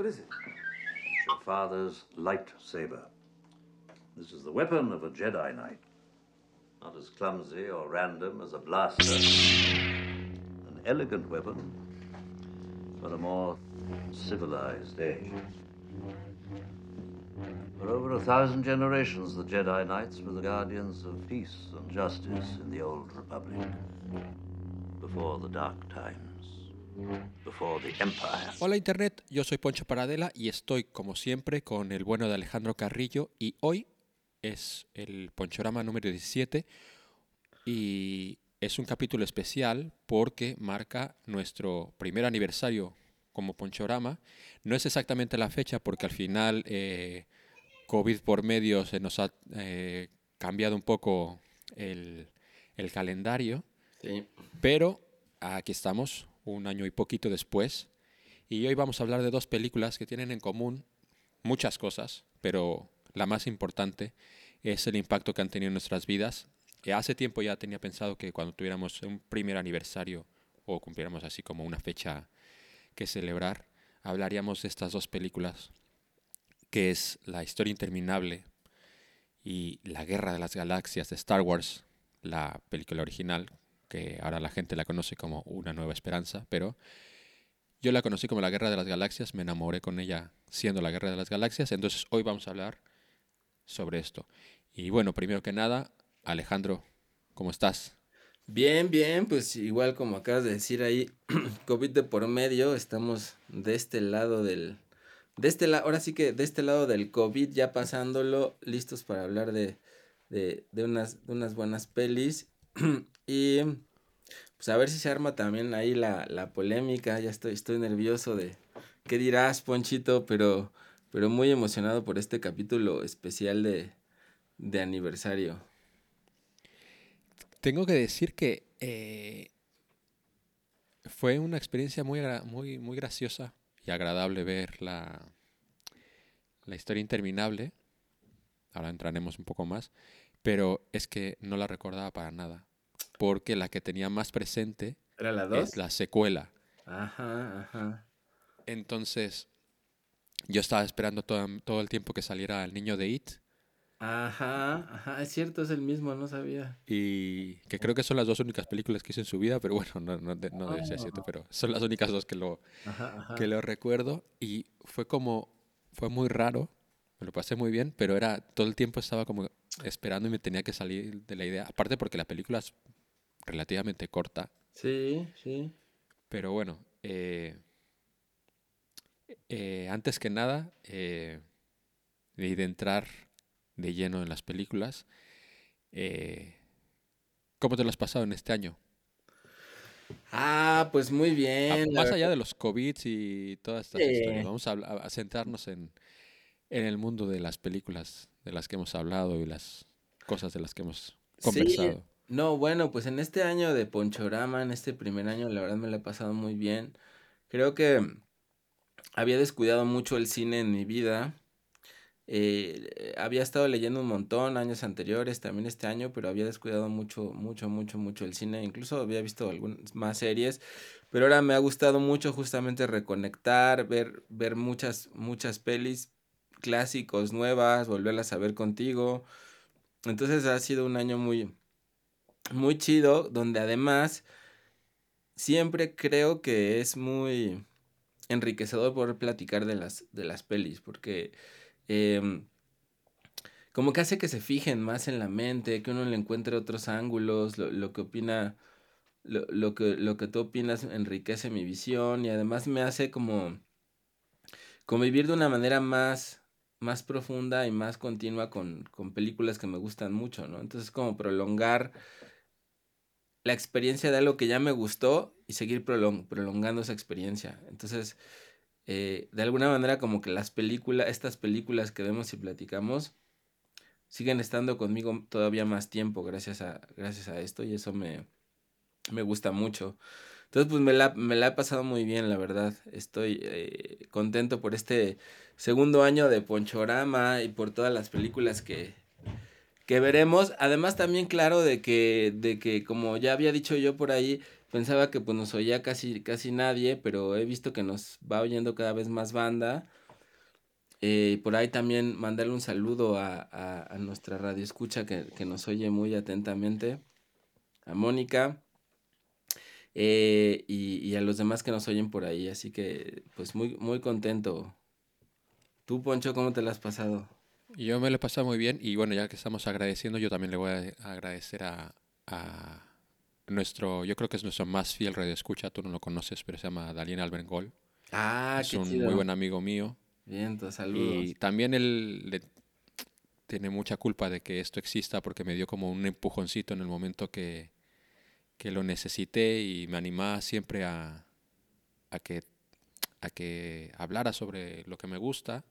What is it? It's your father's lightsaber. This is the weapon of a Jedi Knight. Not as clumsy or random as a blaster. An elegant weapon for a more civilized age. For over a thousand generations, the Jedi Knights were the guardians of peace and justice in the Old Republic. Before the Dark Times. Before the Empire. Hola Internet, yo soy Poncho Paradela y estoy como siempre con el bueno de Alejandro Carrillo y hoy es el Ponchorama número 17 y es un capítulo especial porque marca nuestro primer aniversario como Ponchorama. No es exactamente la fecha porque al final eh, COVID por medio se nos ha eh, cambiado un poco el, el calendario, Sí. pero aquí estamos, un año y poquito después, y hoy vamos a hablar de dos películas que tienen en común muchas cosas, pero la más importante es el impacto que han tenido en nuestras vidas. Eh, hace tiempo ya tenía pensado que cuando tuviéramos un primer aniversario o cumpliéramos así como una fecha que celebrar, hablaríamos de estas dos películas, que es La historia interminable y La guerra de las galaxias de Star Wars, la película original, que ahora la gente la conoce como Una nueva esperanza, pero yo la conocí como la Guerra de las Galaxias, me enamoré con ella siendo la Guerra de las Galaxias, entonces hoy vamos a hablar sobre esto. Y bueno, primero que nada, Alejandro, ¿cómo estás? Bien, bien, pues igual como acabas de decir ahí, COVID de por medio, estamos de este lado del, de este lado, ahora sí que de este lado del COVID ya pasándolo, listos para hablar de, de, de unas, de unas buenas pelis y pues a ver si se arma también ahí la, la polémica, ya estoy, estoy nervioso de qué dirás, Ponchito, pero, pero muy emocionado por este capítulo especial de, de aniversario. Tengo que decir que eh, fue una experiencia muy, muy, muy graciosa y agradable ver la, la historia interminable. Ahora entraremos un poco más. Pero es que no la recordaba para nada. Porque la que tenía más presente ¿Era la dos? es la secuela. Ajá, ajá. Entonces, yo estaba esperando todo, todo el tiempo que saliera el niño de It. Ajá, ajá, es cierto, es el mismo, no sabía. Y que creo que son las dos únicas películas que hizo en su vida, pero bueno, no, no, de- no debe ser cierto, pero son las únicas dos que lo, Ajá, ajá. que lo recuerdo. Y fue como, fue muy raro, me lo pasé muy bien, pero era, todo el tiempo estaba como esperando y me tenía que salir de la idea. Aparte porque la película es relativamente corta, Sí, sí. pero bueno, eh, eh, antes que nada, eh, de entrar de lleno en las películas, eh, ¿cómo te lo has pasado en este año? Ah, pues muy bien. más allá de los COVID y todas estas historias, vamos a, a centrarnos en, en el mundo de las películas de las que hemos hablado y las cosas de las que hemos Sí, conversado. no, bueno, pues en este año de Ponchorama, en este primer año, la verdad me lo he pasado muy bien. Creo que había descuidado mucho el cine en mi vida. Eh, había estado leyendo un montón años anteriores, también este año, pero había descuidado mucho, mucho, mucho, mucho el cine. Incluso había visto algunas más series, pero ahora me ha gustado mucho justamente reconectar, ver, ver muchas, muchas pelis clásicos nuevas, volverlas a ver contigo. Entonces ha sido un año muy, muy chido, donde además siempre creo que es muy enriquecedor poder platicar de las, de las pelis, porque em, como que hace que se fijen más en la mente, que uno le encuentre otros ángulos, lo, lo que opina, lo, lo que, lo que tú opinas enriquece mi visión y además me hace como convivir de una manera más, más profunda y más continua con, con películas que me gustan mucho, ¿no? Entonces como prolongar la experiencia de algo que ya me gustó y seguir prolong- prolongando esa experiencia. Entonces, eh, de alguna manera como que las películas, estas películas que vemos y platicamos, siguen estando conmigo todavía más tiempo gracias a, gracias a esto y eso me, me gusta mucho. Entonces, pues me la, me la he pasado muy bien, la verdad. Estoy eh, contento por este segundo año de Ponchorama y por todas las películas que, que veremos. Además, también claro de que, de que, como ya había dicho yo por ahí, pensaba que pues nos oía casi, casi nadie, pero he visto que nos va oyendo cada vez más banda. Eh, por ahí también mandarle un saludo a, a, nuestra radio escucha que, que, nos oye muy atentamente, a Mónica eh, y, y, a los demás que nos oyen por ahí. Así que pues muy, muy contento. Tú, Poncho, ¿cómo te lo has pasado? Yo me lo he pasado muy bien y bueno, ya que estamos agradeciendo, yo también le voy a agradecer a, a nuestro, yo creo que es nuestro más fiel radio escucha, tú no lo conoces, pero se llama Dalien Albengol. Ah, es un muy buen amigo mío. Bien, saludos. Y también él tiene mucha culpa de que esto exista porque me dio como un empujoncito en el momento que, que lo necesité y me animaba siempre a, que, a que hablara sobre lo que me gusta.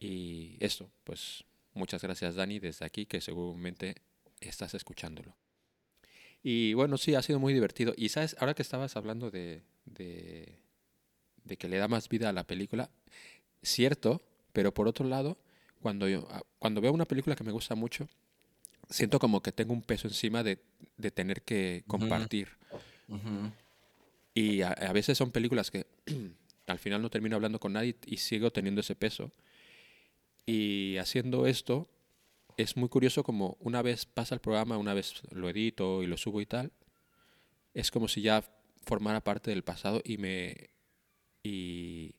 Y esto, pues muchas gracias Dani desde aquí, que seguramente estás escuchándolo. Y bueno, sí, ha sido muy divertido. Y sabes, ahora que estabas hablando de, de de que le da más vida a la película, cierto, pero por otro lado, cuando, yo, ah, cuando veo una película que me gusta mucho, siento como que tengo un peso encima de, de tener que compartir. Y a, veces son películas que al final no termino hablando con nadie y sigo teniendo ese peso. Y haciendo esto, es muy curioso como una vez pasa el programa, una vez lo edito y lo subo y tal, es como si ya formara parte del pasado y me y,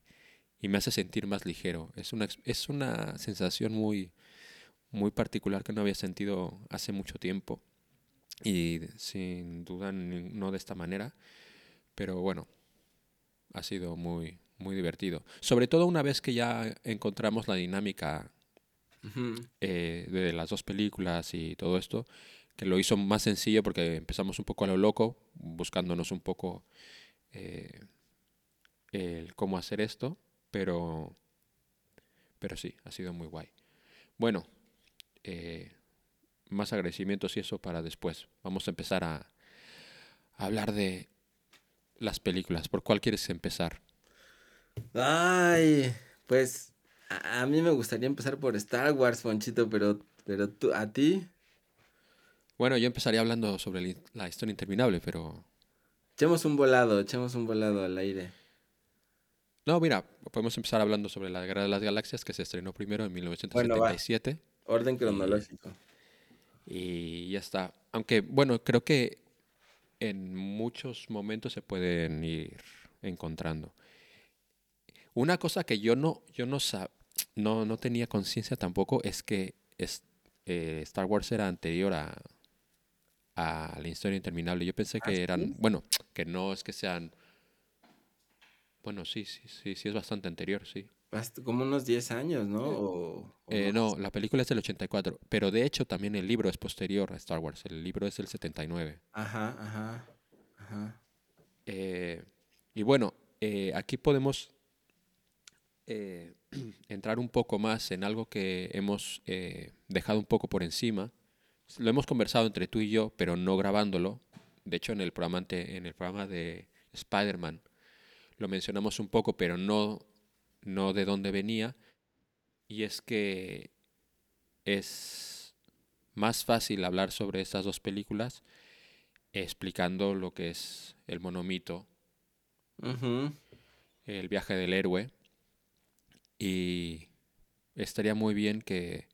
me hace sentir más ligero. Es una, es una sensación muy, muy particular que no había sentido hace mucho tiempo y sin duda no de esta manera, pero bueno, ha sido muy, muy divertido. Sobre todo una vez que ya encontramos la dinámica eh, de las dos películas y todo esto, que lo hizo más sencillo porque empezamos un poco a lo loco, buscándonos un poco eh, el cómo hacer esto, pero, pero sí, ha sido muy guay. Bueno, eh, más agradecimientos y eso para después. Vamos a empezar a, hablar de las películas. ¿Por cuál quieres empezar? Ay, pues a, mí me gustaría empezar por Star Wars, Fonchito, pero, pero tú, ¿a ti? Bueno, yo empezaría hablando sobre la historia interminable, pero... Echemos un volado, echemos un volado al aire. No, mira, podemos empezar hablando sobre la Guerra de las Galaxias que se estrenó primero en 1977. Orden cronológico. Y, ya está. Aunque, bueno, creo que en muchos momentos se pueden ir encontrando. Una cosa que yo no, yo no, no, no tenía conciencia tampoco es que es, eh, Star Wars era anterior a, a la historia interminable. Yo pensé que ¿Ah, eran, bueno, que no es que sean bueno, sí, sí, sí, sí, es bastante anterior, sí. Como unos 10 años, ¿no? Eh, no, la película es del 84, pero de hecho también el libro es posterior a Star Wars, el libro es del 79. Ajá, ajá, ajá. Eh, y bueno, eh, aquí podemos entrar un poco más en algo que hemos dejado un poco por encima. Lo hemos conversado entre tú y yo, pero no grabándolo. De hecho, en el programa, en el programa de Spider-Man lo mencionamos un poco, pero no, no de dónde venía, y es que es más fácil hablar sobre estas dos películas explicando lo que es el monomito, el viaje del héroe, y estaría muy bien que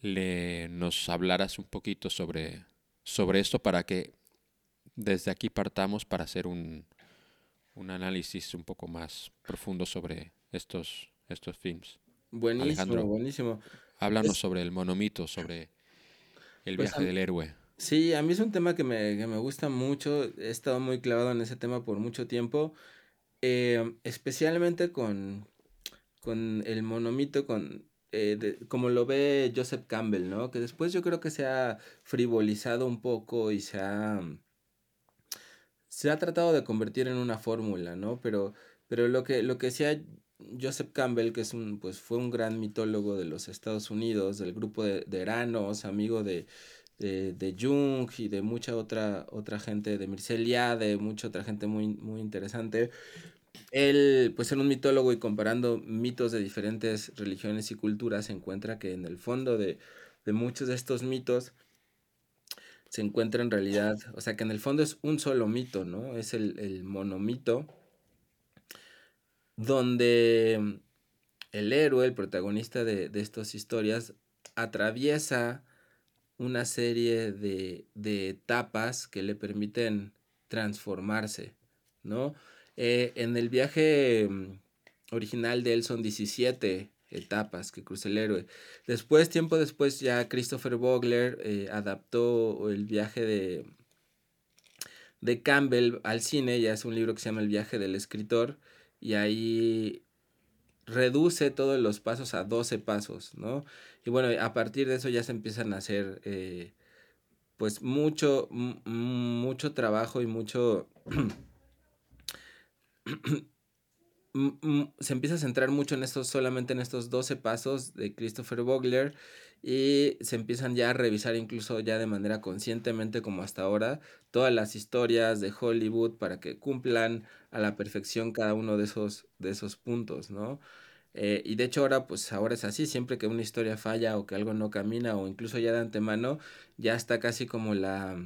le nos hablaras un poquito sobre, sobre esto para que desde aquí partamos para hacer un, un análisis un poco más profundo sobre estos, estos films. Buenísimo, buenísimo. Háblanos sobre el monomito, sobre el pues viaje del héroe. Sí, a mí es un tema que me, gusta mucho. He estado muy clavado en ese tema por mucho tiempo. Eh, especialmente con, con el monomito, con eh, como lo ve Joseph Campbell, ¿no? Que después yo creo que se ha frivolizado un poco y se ha se ha tratado de convertir en una fórmula, ¿no? Pero, pero lo que, lo que decía Joseph Campbell, que es un, pues fue un gran mitólogo de los Estados Unidos, del grupo de, de Eranos, amigo de, de, Jung y de mucha otra, otra gente, de Mircea de mucha otra gente muy, muy interesante. Él, pues era un mitólogo y comparando mitos de diferentes religiones y culturas, se encuentra que en el fondo de, de muchos de estos mitos se encuentra en realidad, o sea que en el fondo es un solo mito, ¿no? Es el, el monomito donde el héroe, el protagonista de, de estas historias, atraviesa una serie de, de, etapas que le permiten transformarse, ¿no? Eh, en el viaje mm, original de él son 17 etapas que cruza el héroe. Después, tiempo después, ya Christopher Vogler eh, adaptó el viaje de, de Campbell al cine, ya es un libro que se llama El viaje del escritor, y ahí reduce todos los pasos a 12 pasos, ¿no? Y bueno, a partir de eso ya se empiezan a hacer, eh, pues, mucho, mucho trabajo y mucho... se empieza a centrar mucho en estos, solamente en estos 12 pasos de Christopher Vogler y se empiezan ya a revisar incluso ya de manera conscientemente como hasta ahora todas las historias de Hollywood para que cumplan a la perfección cada uno de esos, de esos puntos, ¿no? Eh, y de hecho ahora pues ahora es así, siempre que una historia falla o que algo no camina o incluso ya de antemano ya está casi como la,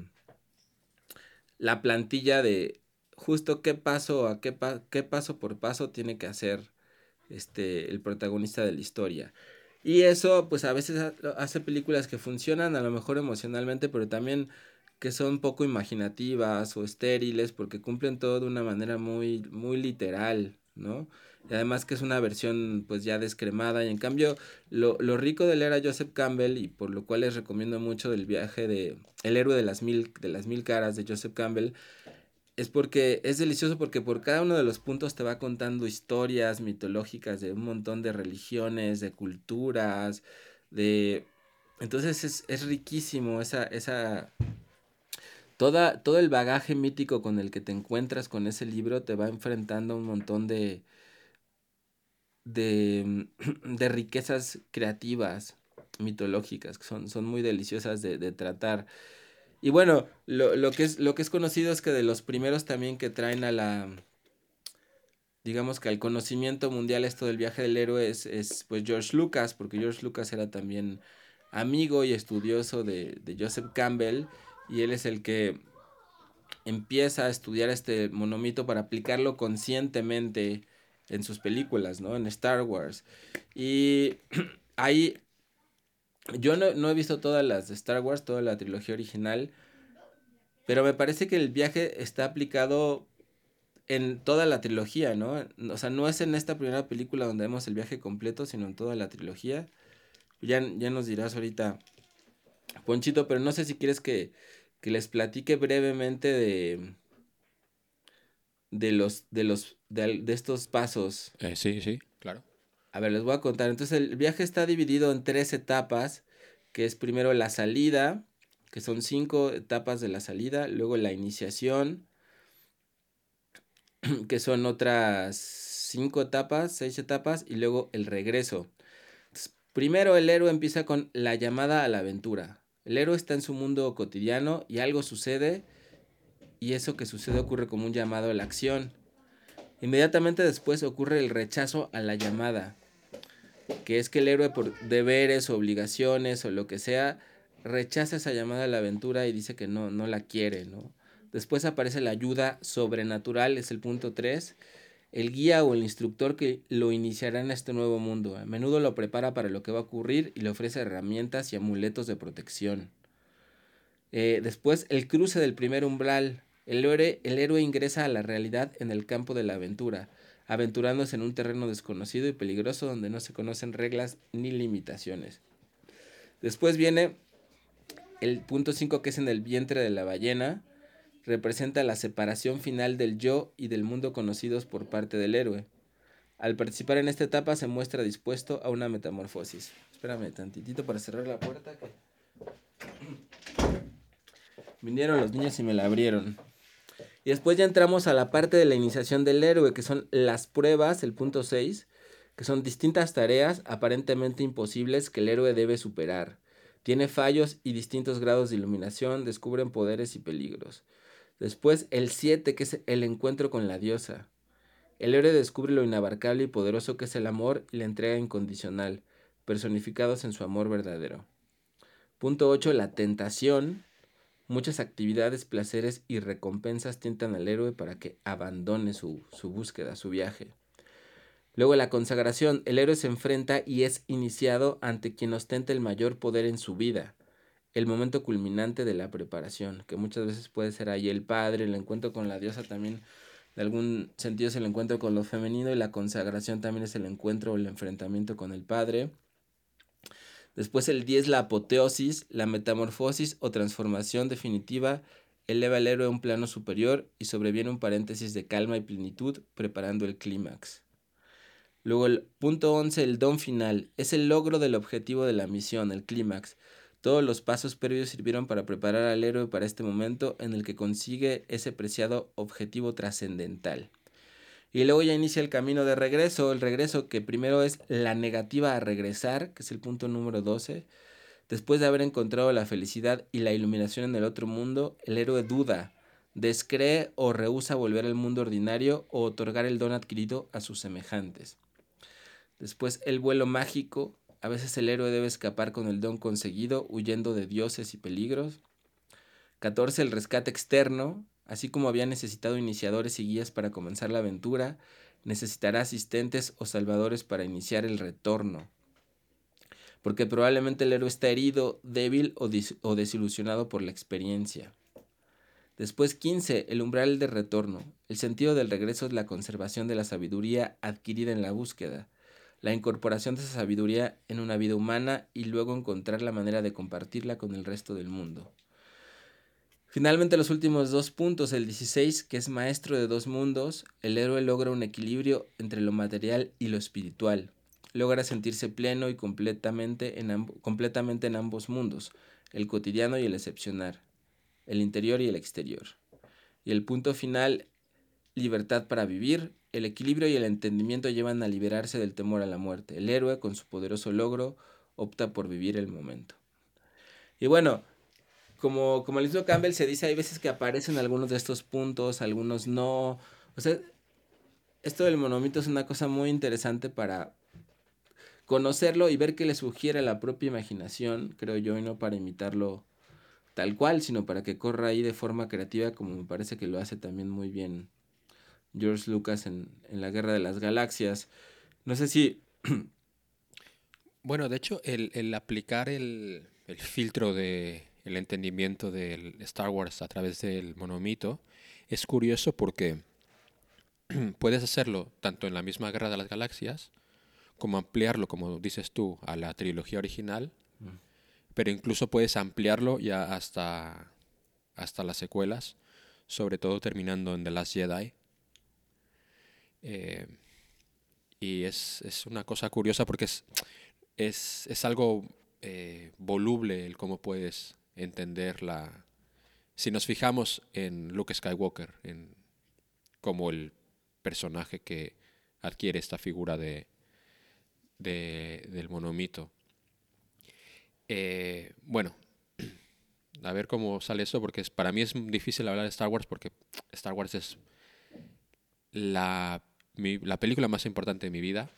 la plantilla de justo qué paso a qué, qué paso por paso tiene que hacer este el protagonista de la historia. Y eso, pues a veces hace películas que funcionan a lo mejor emocionalmente, pero también que son poco imaginativas o estériles porque cumplen todo de una manera muy, muy literal, ¿no? Y además que es una versión pues ya descremada y en cambio lo, lo rico de leer a Joseph Campbell y por lo cual les recomiendo mucho del viaje de El héroe de las mil, de las mil caras de Joseph Campbell es porque es delicioso porque por cada uno de los puntos te va contando historias mitológicas de un montón de religiones, de culturas, de... Entonces es, es riquísimo esa, esa... Toda, todo el bagaje mítico con el que te encuentras con ese libro te va enfrentando a un montón de, de, de riquezas creativas, mitológicas, que son, son muy deliciosas de, de tratar. Y bueno, lo, lo, que es, lo que es conocido es que de los primeros también que traen a la, digamos que al conocimiento mundial esto del viaje del héroe es, es pues George Lucas, porque George Lucas era también amigo y estudioso de, de Joseph Campbell y él es el que empieza a estudiar este monomito para aplicarlo conscientemente en sus películas, ¿no? En Star Wars. Y ahí yo no, no, he visto todas las de Star Wars, toda la trilogía original, pero me parece que el viaje está aplicado en toda la trilogía, ¿no? O sea, no es en esta primera película donde vemos el viaje completo, sino en toda la trilogía. Ya, ya nos dirás ahorita, Ponchito, pero no sé si quieres que, que les platique brevemente de, de los, de los, de, de estos pasos. Eh, sí, sí, claro. A ver, les voy a contar. Entonces, el viaje está dividido en tres etapas, que es primero la salida, que son cinco etapas de la salida, luego la iniciación, que son otras cinco etapas, seis etapas, y luego el regreso. primero el héroe empieza con la llamada a la aventura. El héroe está en su mundo cotidiano y algo sucede, y eso que sucede ocurre como un llamado a la acción. Inmediatamente después ocurre el rechazo a la llamada que es que el héroe por deberes, obligaciones o lo que sea, rechaza esa llamada a la aventura y dice que no, no la quiere, ¿no? Después aparece la ayuda sobrenatural, es el punto 3, el guía o el instructor que lo iniciará en este nuevo mundo. A menudo lo prepara para lo que va a ocurrir y le ofrece herramientas y amuletos de protección. Eh, después, el cruce del primer umbral. El héroe, el héroe ingresa a la realidad en el campo de la aventura aventurándose en un terreno desconocido y peligroso donde no se conocen reglas ni limitaciones. Después viene el punto 5 que es en el vientre de la ballena, representa la separación final del yo y del mundo conocidos por parte del héroe. Al participar en esta etapa se muestra dispuesto a una metamorfosis. Espérame tantitito para cerrar la puerta. Vinieron los niños y me la abrieron. Y después ya entramos a la parte de la iniciación del héroe, que son las pruebas, el punto 6, que son distintas tareas aparentemente imposibles que el héroe debe superar. Tiene fallos y distintos grados de iluminación, descubren poderes y peligros. Después el 7, que es el encuentro con la diosa. El héroe descubre lo inabarcable y poderoso que es el amor y la entrega incondicional, personificados en su amor verdadero. Punto 8, la tentación, Muchas actividades, placeres y recompensas tientan al héroe para que abandone su, su búsqueda, su viaje. Luego la consagración, el héroe se enfrenta y es iniciado ante quien ostenta el mayor poder en su vida, el momento culminante de la preparación, que muchas veces puede ser ahí el padre, el encuentro con la diosa también, de algún sentido es el encuentro con lo femenino y la consagración también es el encuentro o el enfrentamiento con el padre. Después el 10, la apoteosis, la metamorfosis o transformación definitiva, eleva al héroe a un plano superior y sobreviene un paréntesis de calma y plenitud preparando el clímax. Luego el punto 11, el don final, es el logro del objetivo de la misión, el clímax. Todos los pasos previos sirvieron para preparar al héroe para este momento en el que consigue ese preciado objetivo trascendental. Y luego ya inicia el camino de regreso, el regreso que primero es la negativa a regresar, que es el punto número 12. Después de haber encontrado la felicidad y la iluminación en el otro mundo, el héroe duda, descree o rehúsa volver al mundo ordinario o otorgar el don adquirido a sus semejantes. Después el vuelo mágico. A veces el héroe debe escapar con el don conseguido, huyendo de dioses y peligros. 14. El rescate externo. Así como había necesitado iniciadores y guías para comenzar la aventura, necesitará asistentes o salvadores para iniciar el retorno. Porque probablemente el héroe está herido, débil o, desilusionado por la experiencia. Después 15. El umbral de retorno. El sentido del regreso es la conservación de la sabiduría adquirida en la búsqueda la incorporación de esa sabiduría en una vida humana y luego encontrar la manera de compartirla con el resto del mundo. Finalmente los últimos dos puntos, el 16, que es maestro de dos mundos, el héroe logra un equilibrio entre lo material y lo espiritual. Logra sentirse pleno y completamente en, completamente en ambos mundos, el cotidiano y el excepcional, el interior y el exterior. Y el punto final, libertad para vivir, el equilibrio y el entendimiento llevan a liberarse del temor a la muerte. El héroe, con su poderoso logro, opta por vivir el momento. Y bueno, como, como el mismo Campbell se dice, hay veces que aparecen algunos de estos puntos, algunos no. O sea, esto del monomito es una cosa muy interesante para conocerlo y ver qué le sugiere la propia imaginación, creo yo, y no para imitarlo tal cual, sino para que corra ahí de forma creativa, como me parece que lo hace también muy bien George Lucas en, la Guerra de las Galaxias. No sé si... bueno, de hecho, el, aplicar el, filtro de el entendimiento del Star Wars a través del monomito es curioso porque puedes hacerlo tanto en la misma Guerra de las Galaxias como ampliarlo, como dices tú, a la trilogía original, mm. pero incluso puedes ampliarlo ya hasta, hasta las secuelas, sobre todo terminando en The Last Jedi, eh, y es, es, una cosa curiosa porque es, es, es algo eh, voluble el cómo puedes entender la... Si nos fijamos en Luke Skywalker, en como el personaje que adquiere esta figura de, de del monomito. Eh, bueno, a ver cómo sale eso, porque es, para mí es difícil hablar de Star Wars porque Star Wars es la la película más importante de mi vida.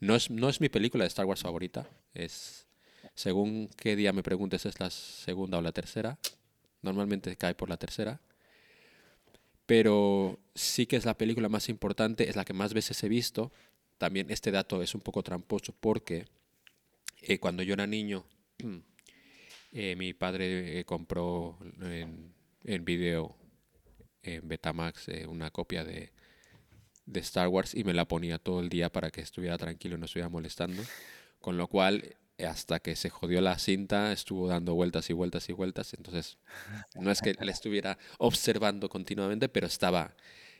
no, es, no es mi película de Star Wars favorita. Es, según qué día me preguntes, es la segunda o la tercera. Normalmente cae por la tercera. Pero sí que es la película más importante, es la que más veces he visto. También este dato es un poco tramposo porque eh, cuando yo era niño, eh, mi padre eh, compró en, en video, en Betamax, una copia de de Star Wars y me la ponía todo el día para que estuviera tranquilo y no estuviera molestando. Con lo cual, hasta que se jodió la cinta, estuvo dando vueltas y vueltas y vueltas. Entonces, no es que la estuviera observando continuamente, pero estaba,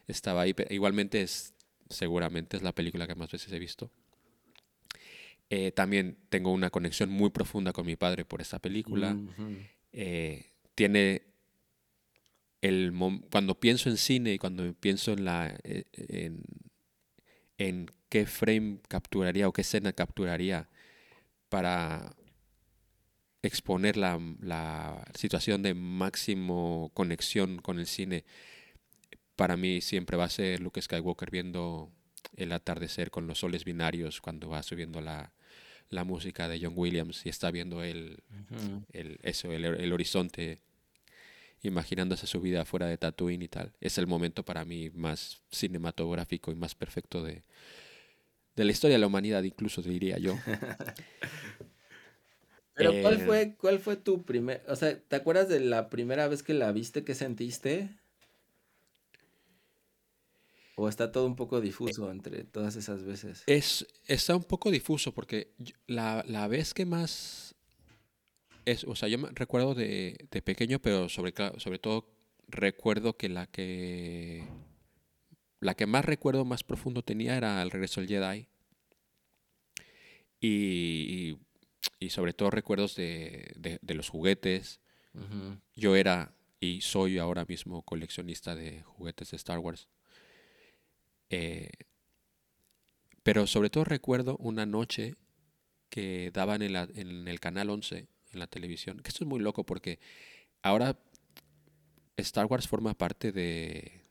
estaba ahí. igualmente, es, seguramente es la película que más veces he visto. Eh, también tengo una conexión muy profunda con mi padre por esta película. Eh, tiene el cuando pienso en cine y cuando pienso en la eh, en, en, qué frame capturaría o qué escena capturaría para exponer la, la, situación de máximo conexión con el cine, para mí siempre va a ser Luke Skywalker viendo el atardecer con los soles binarios cuando va subiendo la, la música de John Williams y está viendo el, el eso, el, el horizonte imaginándose su vida fuera de Tatooine y tal. Es el momento para mí más cinematográfico y más perfecto de, de la historia de la humanidad, incluso diría yo. Pero ¿cuál Eh, fue, cuál fue tu primer, o sea, ¿te acuerdas de la primera vez que la viste, qué sentiste? ¿O está todo un poco difuso entre todas esas veces? Es, está un poco difuso porque la, la vez que más es, o sea, yo me recuerdo de, de pequeño, pero sobre, sobre todo recuerdo que la que la que más recuerdo más profundo tenía era el regreso del Jedi y, y- sobre todo recuerdos de, de- de los juguetes. Yo era y soy ahora mismo coleccionista de juguetes de Star Wars. Eh, pero sobre todo recuerdo una noche que daban en, la- en el canal 11 en la televisión. Que esto es muy loco porque ahora Star Wars forma parte de,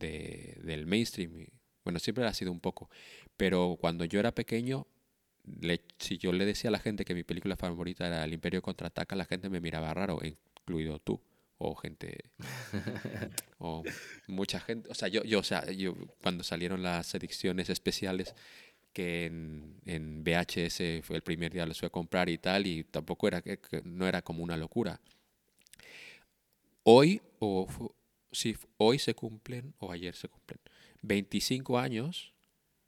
de- del mainstream. bueno, siempre ha sido un poco. Pero cuando yo era pequeño, le- si yo le decía a la gente que mi película favorita era El Imperio Contraataca, la gente me miraba raro, incluido tú. O gente, o mucha gente. O sea, yo, yo, o sea, yo cuando salieron las ediciones especiales, que en, en VHS fue el primer día los fui a comprar y tal, y tampoco era que, que no era como una locura. Hoy, o sí, hoy se cumplen, o ayer se cumplen, 25 años,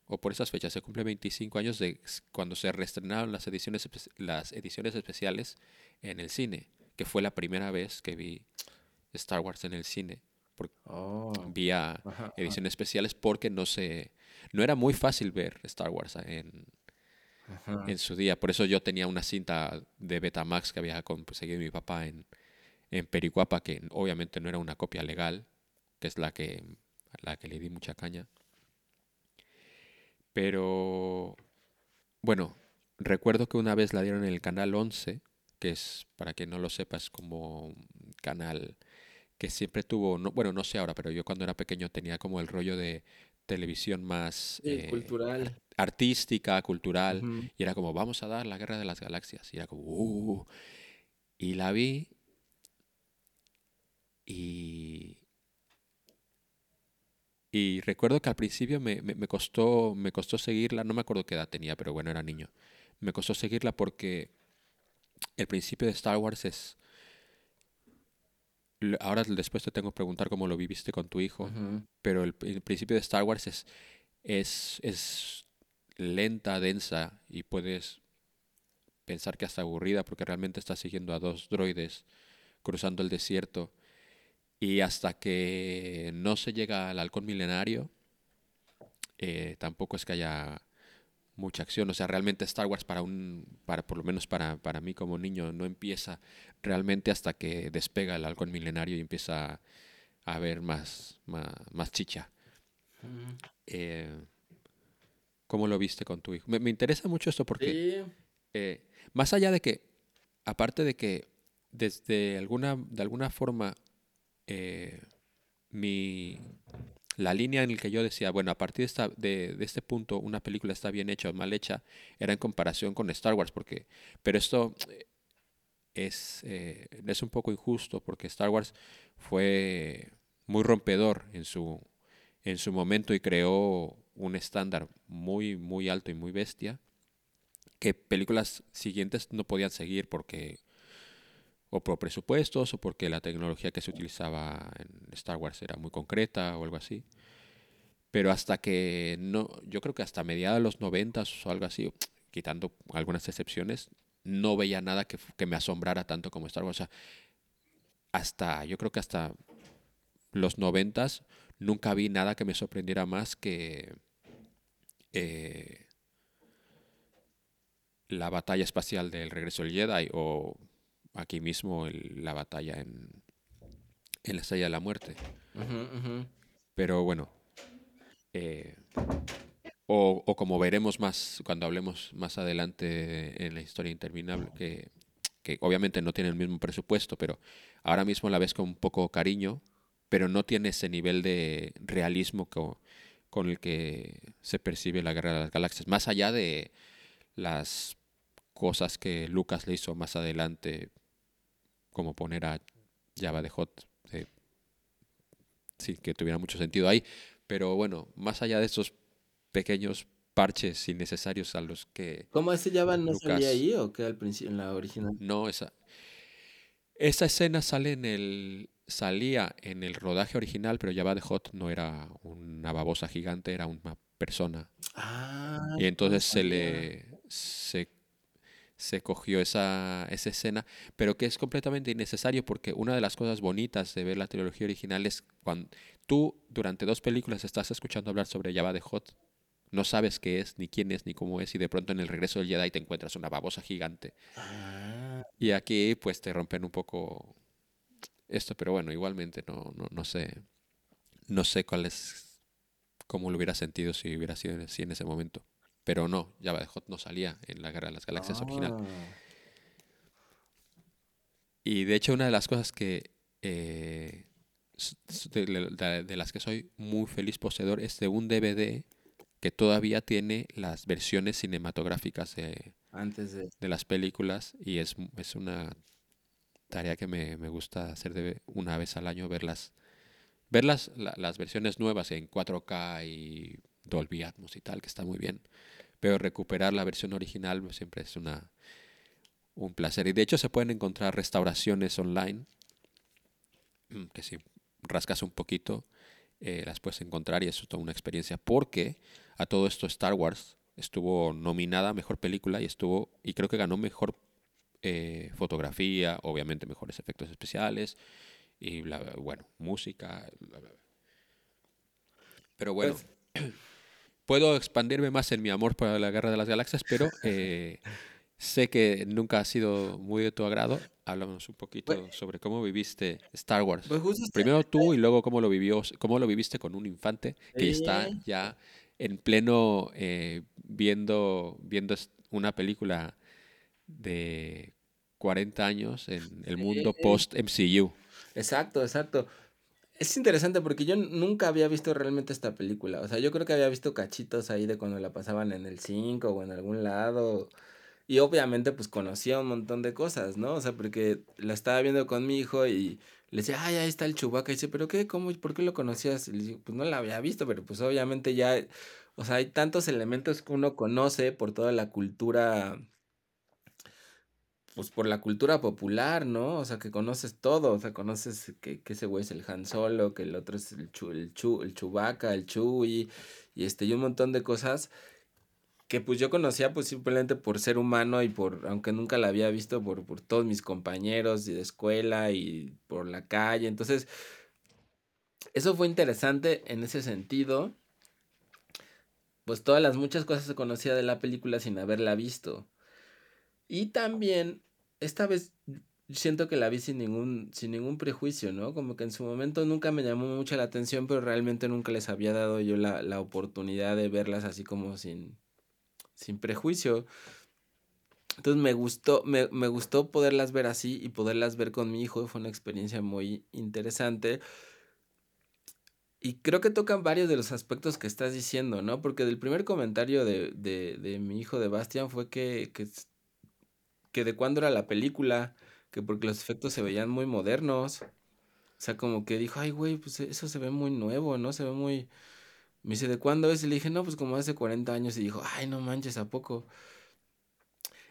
o por esas fechas se cumplen 25 años de cuando se reestrenaron las ediciones, las ediciones especiales en el cine, que fue la primera vez que vi Star Wars en el cine. Porque Oh, vía ediciones especiales porque no se no era muy fácil ver Star Wars en, ajá. en su día. Por eso yo tenía una cinta de Betamax que había conseguido mi papá en, en Pericuapa, que obviamente no era una copia legal, que es la que, la que le di mucha caña. Pero bueno, recuerdo que una vez la dieron en el canal 11, que es, para quien no lo sepa, es como un canal que siempre tuvo, no, bueno, no sé ahora, pero yo cuando era pequeño tenía como el rollo de televisión más Sí, eh, cultural. artística, cultural, y era como, vamos a dar la guerra de las galaxias, y era como, "Uh", y la vi, y, y recuerdo que al principio me, me- me costó, me costó seguirla, no me acuerdo qué edad tenía, pero bueno, era niño, me costó seguirla porque el principio de Star Wars es, ahora después te tengo que preguntar cómo lo viviste con tu hijo, pero el, el principio de Star Wars es, es, es lenta, densa y puedes pensar que hasta aburrida porque realmente estás siguiendo a dos droides cruzando el desierto y hasta que no se llega al halcón milenario eh, tampoco es que haya mucha acción. O sea, realmente Star Wars para un, para, por lo menos para, para mí como niño, no empieza realmente hasta que despega el halcón milenario y empieza a haber más, más, más chicha. Eh, ¿Cómo lo viste con tu hijo? Me, me interesa mucho esto porque Sí, eh, más allá de que, aparte de que desde alguna, de alguna forma, eh, mi, la línea en la que yo decía, bueno, a partir de, esta, este punto una película está bien hecha o mal hecha, era en comparación con Star Wars, porque, pero esto eh, es, eh, es un poco injusto porque Star Wars fue muy rompedor en su, en su momento y creó un estándar muy, muy alto y muy bestia que películas siguientes no podían seguir porque o por presupuestos o porque la tecnología que se utilizaba en Star Wars era muy concreta o algo así. Pero hasta que no, yo creo que hasta mediados de los noventas o algo así, quitando algunas excepciones, no veía nada que, que me asombrara tanto como Star Wars. O sea, hasta, yo creo que hasta los noventas nunca vi nada que me sorprendiera más que eh, la batalla espacial del regreso del Jedi o aquí mismo el- la batalla en, en la Estrella de la Muerte. Pero bueno, eh, o, o como veremos más cuando hablemos más adelante en la historia interminable, que, que obviamente no tiene el mismo presupuesto, pero ahora mismo la ves con un poco cariño, pero no tiene ese nivel de realismo co- con el que se percibe la Guerra de las Galaxias, más allá de las cosas que Lucas le hizo más adelante, como poner a Java de Hot sí, que tuviera mucho sentido ahí. Pero bueno, más allá de estos pequeños parches innecesarios a los que... ¿Cómo ese Java no Lucas- salía ahí o qué al principio en la original? No, esa. Esa escena sale en el. salía en el rodaje original, pero Java de Hot no era una babosa gigante, era una persona. Ah, Y entonces se le. se, se cogió esa, esa escena, pero que es completamente innecesario porque una de las cosas bonitas de ver la trilogía original es cuando tú durante dos películas estás escuchando hablar sobre Java de Hot, no sabes qué es, ni quién es, ni cómo es, y de pronto en el regreso del Jedi te encuentras una babosa gigante. Ah, Y aquí pues te rompen un poco esto, pero bueno, igualmente no, no, no sé, no sé cuál es, cómo lo hubiera sentido si hubiera sido así en ese momento. Pero no, Java de Hot no salía en la Guerra de las Galaxias original. ah. Y de hecho una de las cosas que eh, de, de- de las que soy muy feliz poseedor es de un DVD que todavía tiene las versiones cinematográficas de, Antes de... de las películas y es, es una tarea que me, me gusta hacer de una vez al año, verlas, ver las, la- las versiones nuevas en 4K y Dolby Atmos y tal, que está muy bien, pero recuperar la versión original pues, siempre es una, un placer. Y de hecho se pueden encontrar restauraciones online, mm, que si rascas un poquito, eh, las puedes encontrar y eso es toda una experiencia, porque a todo esto Star Wars estuvo nominada a Mejor Película y estuvo, y creo que ganó Mejor eh, Fotografía, obviamente mejores efectos especiales, y bla, bla, bueno, música. Pero bueno, puedo expandirme más en mi amor por la Guerra de las Galaxias, pero eh, sé que nunca ha sido muy de tu agrado. Háblanos un poquito Pues- sobre cómo viviste Star Wars. Pues está- Primero tú y luego cómo lo vivió, cómo lo viviste con un infante que está ya en pleno eh, viendo, viendo una película de 40 años en el mundo Sí. post MCU. Exacto, exacto. Es interesante porque yo nunca había visto realmente esta película. O sea, yo creo que había visto cachitos ahí de cuando la pasaban en el 5 o en algún lado. Y obviamente pues conocía un montón de cosas, ¿no? O sea, porque la estaba viendo con mi hijo y le decía, ay, ahí está el Chewbacca. Y dice, ¿pero qué? ¿Cómo? ¿Por qué lo conocías? Y le digo, pues no la había visto, pero pues obviamente ya... O sea, hay tantos elementos que uno conoce por toda la cultura pues por la cultura popular, ¿no? O sea, que conoces todo, o sea, conoces que, que ese güey es el Han Solo, que el otro es el Chu, el Chu, el Chewbacca, el Chewie, y este, y un montón de cosas que pues yo conocía pues simplemente por ser humano y por, aunque nunca la había visto, por, por todos mis compañeros de escuela y por la calle, entonces, eso fue interesante en ese sentido, pues todas las muchas cosas se conocía de la película sin haberla visto. Y también, esta vez siento que la vi sin ningún, sin ningún prejuicio, ¿no? Como que en su momento nunca me llamó mucho la atención, pero realmente nunca les había dado yo la, la oportunidad de verlas así como sin, sin prejuicio. Entonces me gustó, me, me gustó poderlas ver así y poderlas ver con mi hijo. Fue una experiencia muy interesante. Y creo que tocan varios de los aspectos que estás diciendo, ¿no? Porque del primer comentario de, de, de mi hijo de Bastian fue que, que, que de cuándo era la película, que porque los efectos se veían muy modernos. O sea, como que dijo, ay, güey, pues eso se ve muy nuevo, ¿no? Se ve muy... Me dice, ¿de cuándo es? Y le dije, no, pues como hace 40 años. Y dijo, ay, no manches, ¿a poco?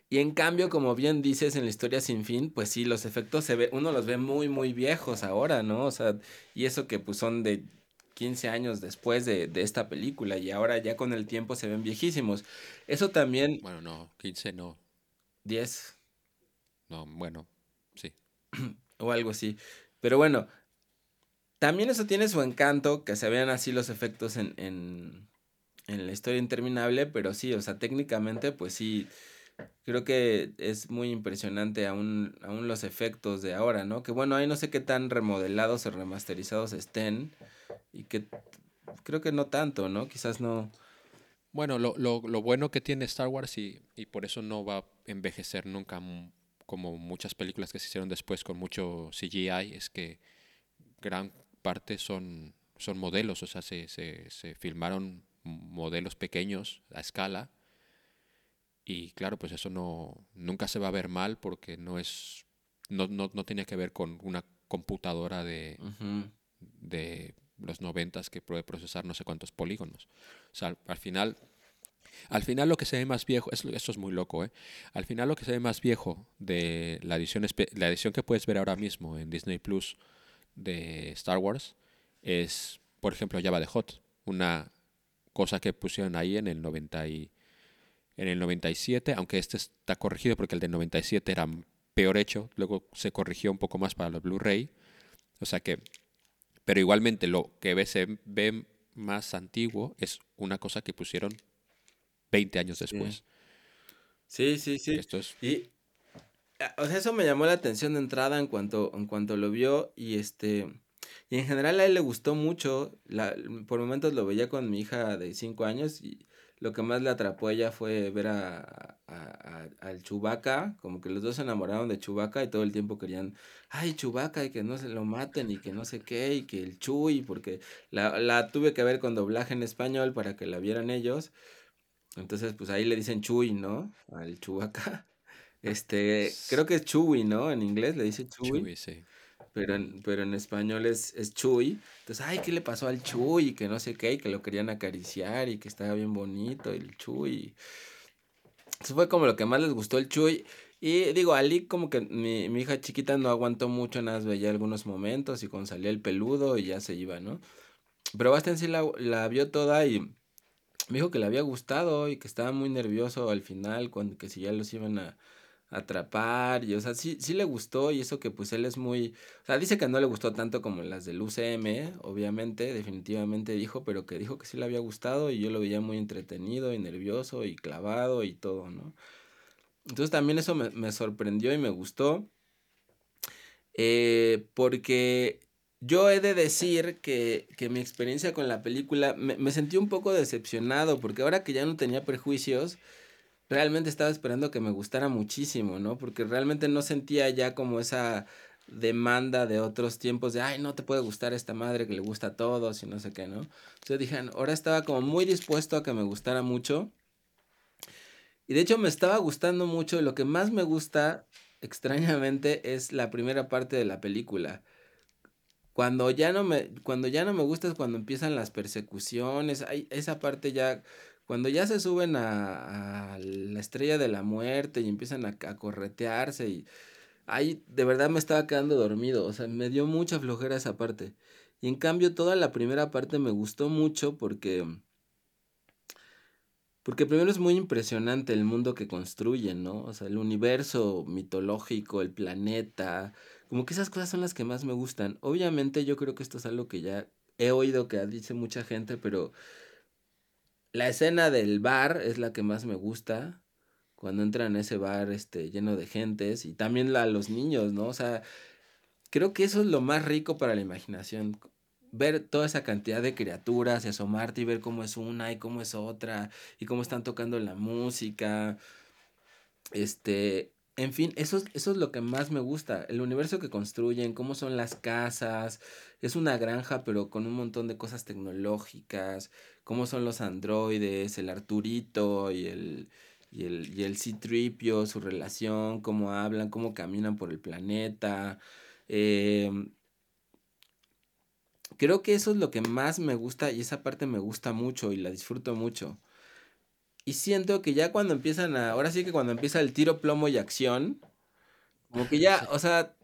Y en cambio, como bien dices en la historia sin fin, pues sí, los efectos se ve, uno los ve muy, muy viejos ahora, ¿no? O sea, y eso que pues son de 15 años después de, de esta película y ahora ya con el tiempo se ven viejísimos. Eso también, Bueno, no, 15 no. 10 No, bueno, sí. o algo así. Pero bueno, también eso tiene su encanto, que se vean así los efectos en, en, en la historia interminable, pero sí, o sea, técnicamente, pues sí, creo que es muy impresionante aún, aún los efectos de ahora, ¿no? Que bueno, ahí no sé qué tan remodelados o remasterizados estén, y que creo que no tanto, ¿no? Quizás no... Bueno, lo, lo, lo bueno que tiene Star Wars y, y por eso no va a envejecer nunca como muchas películas que se hicieron después con mucho CGI es que gran parte son, son modelos, o sea, se, se, se filmaron modelos pequeños a escala y claro, pues eso no nunca se va a ver mal porque no es no, no, no tiene que ver con una computadora de, de los noventas que puede procesar no sé cuántos polígonos. O sea, al final, al final lo que se ve más viejo, eso, es muy loco, ¿eh? Al final lo que se ve más viejo de la edición, la edición que puedes ver ahora mismo en Disney Plus de Star Wars es, por ejemplo, Java de Hot, una cosa que pusieron ahí en el 90 y, en el 97, aunque este está corregido porque el del 97 era peor hecho, luego se corrigió un poco más para los Blu-ray, o sea que, pero igualmente lo que ve más antiguo es una cosa que pusieron 20 años después. Sí, sí, sí. Esto es... Y, o sea, eso me llamó la atención de entrada en cuanto, en cuanto lo vio y este... Y en general a él le gustó mucho, la, por momentos lo veía con mi hija de 5 años y lo que más le atrapó a ella fue ver a, al Chubaca, como que los dos se enamoraron de Chubaca y todo el tiempo querían, ay, Chubaca, y que no se lo maten y que no sé qué, y que el Chuy, porque la, la tuve que ver con doblaje en español para que la vieran ellos. Entonces, pues ahí le dicen Chuy, ¿no? Al Chubaca. Este, creo que es Chuy, ¿no? En inglés le dice Chuy. Chuy, sí pero en, pero en español es, es Chuy. Entonces, ay, ¿qué le pasó al Chuy? Que no sé qué, y que lo querían acariciar y que estaba bien bonito el Chuy. Eso fue como lo que más les gustó el Chuy. Y digo, Ali como que mi, mi hija chiquita no aguantó mucho, nada más veía algunos momentos y cuando salía el peludo y ya se iba, ¿no? Pero Bastian sí la, la vio toda y me dijo que le había gustado y que estaba muy nervioso al final, cuando que si ya los iban a, atrapar y o sea, sí, sí le gustó y eso que pues él es muy, o sea, dice que no le gustó tanto como las del UCM, obviamente, definitivamente dijo, pero que dijo que sí le había gustado y yo lo veía muy entretenido y nervioso y clavado y todo, ¿no? Entonces también eso me, sorprendió y me gustó, eh, porque yo he de decir que, que, mi experiencia con la película me, me sentí un poco decepcionado, porque ahora que ya no tenía prejuicios, realmente estaba esperando que me gustara muchísimo, ¿no? Porque realmente no sentía ya como esa demanda de otros tiempos de, ay, no te puede gustar esta madre que le gusta a todos y no sé qué, ¿no? Entonces dije, ahora estaba como muy dispuesto a que me gustara mucho. Y de hecho me estaba gustando mucho, lo que más me gusta, extrañamente, es la primera parte de la película. Cuando ya no me, cuando ya no me gusta es cuando empiezan las persecuciones, esa parte ya cuando ya se suben a, la estrella de la muerte y empiezan a, corretearse y ahí de verdad me estaba quedando dormido, o sea, me dio mucha flojera esa parte. Y en cambio toda la primera parte me gustó mucho porque porque primero es muy impresionante el mundo que construyen, ¿no? O sea, el universo mitológico, el planeta, como que esas cosas son las que más me gustan. Obviamente yo creo que esto es algo que ya he oído que dice mucha gente, pero la escena del bar es la que más me gusta. Cuando entran a ese bar este, lleno de gentes. Y también la, los niños, ¿no? O sea, creo que eso es lo más rico para la imaginación. Ver toda esa cantidad de criaturas y asomarte y ver cómo es una y cómo es otra. Y cómo están tocando la música. Este. En fin, eso, eso es lo que más me gusta. El universo que construyen, cómo son las casas. Es una granja, pero con un montón de cosas tecnológicas cómo son los androides, el Arturito y el, y el, y el C-Tripio, su relación, cómo hablan, cómo caminan por el planeta. Em, creo que eso es lo que más me gusta y esa parte me gusta mucho y la disfruto mucho. Y siento que ya cuando empiezan a, ahora sí que cuando empieza el tiro, plomo y acción, como que ya, o sea,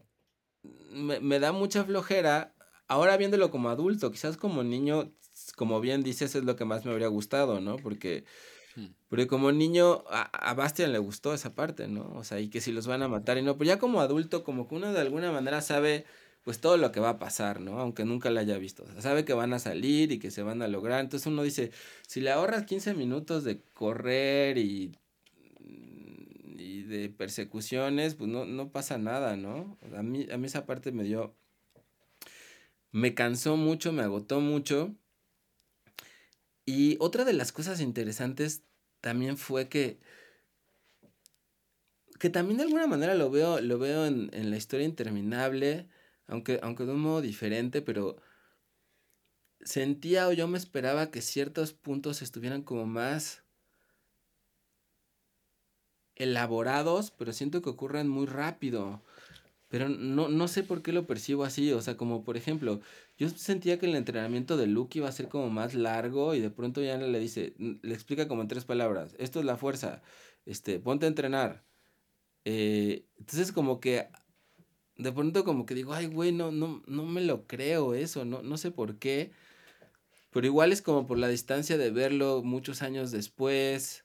me, me da mucha flojera. Ahora viéndolo como adulto, quizás como niño como bien dices, es lo que más me habría gustado, ¿no? Porque, hmm. porque como niño, a, Bastian le gustó esa parte, ¿no? O sea, y que si los van a matar y no, pero ya como adulto, como que uno de alguna manera sabe, pues todo lo que va a pasar, ¿no? Aunque nunca lo haya visto. O sea, sabe que van a salir y que se van a lograr. Entonces uno dice, si le ahorras 15 minutos de correr y y de persecuciones, pues no, no pasa nada, ¿no? A mí, a mí esa parte me dio, me cansó mucho, me agotó mucho. Y otra de las cosas interesantes también fue que, que también de alguna manera lo veo, lo veo en, la historia interminable, aunque, aunque de un modo diferente, pero sentía o yo me esperaba que ciertos puntos estuvieran como más elaborados, pero siento que ocurren muy rápido. pero no, no sé por qué lo percibo así, o sea, como por ejemplo, yo sentía que el entrenamiento de Luke iba a ser como más largo y de pronto ya le dice, le explica como en tres palabras, esto es la fuerza, este, ponte a entrenar. Eh, entonces como que de pronto como que digo, ay, güey, no, no, no me lo creo eso, no, no sé por qué. Pero igual es como por la distancia de verlo muchos años después.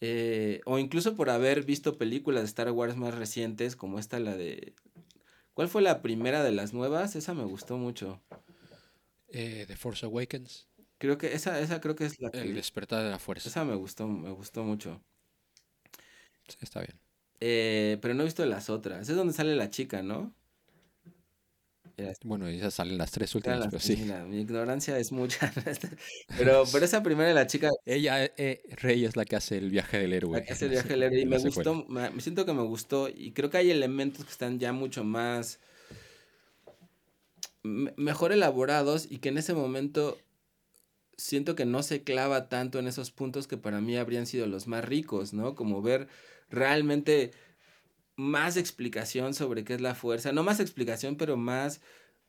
Eh, o incluso por haber visto películas de Star Wars más recientes, como esta, la de... ¿Cuál fue la primera de las nuevas? Esa me gustó mucho. Eh, The Force Awakens. Creo que esa, esa creo que es la El despertar de la fuerza. Esa me gustó, me gustó mucho. está bien. Eh, pero no he visto las otras. Es donde sale la chica, ¿no? Bueno, esas salen las tres últimas, pero sí. mi ignorancia es mucha. pero, pero esa primera de la chica. Ella, eh, Rey, es la que hace el viaje del héroe. La que hace el viaje del héroe. Y me gustó, me, siento que me gustó. Y creo que hay elementos que están ya mucho más. mejor elaborados y que en ese momento siento que no se clava tanto en esos puntos que para mí habrían sido los más ricos, ¿no? Como ver realmente más explicación sobre qué es la fuerza, no más explicación, pero más,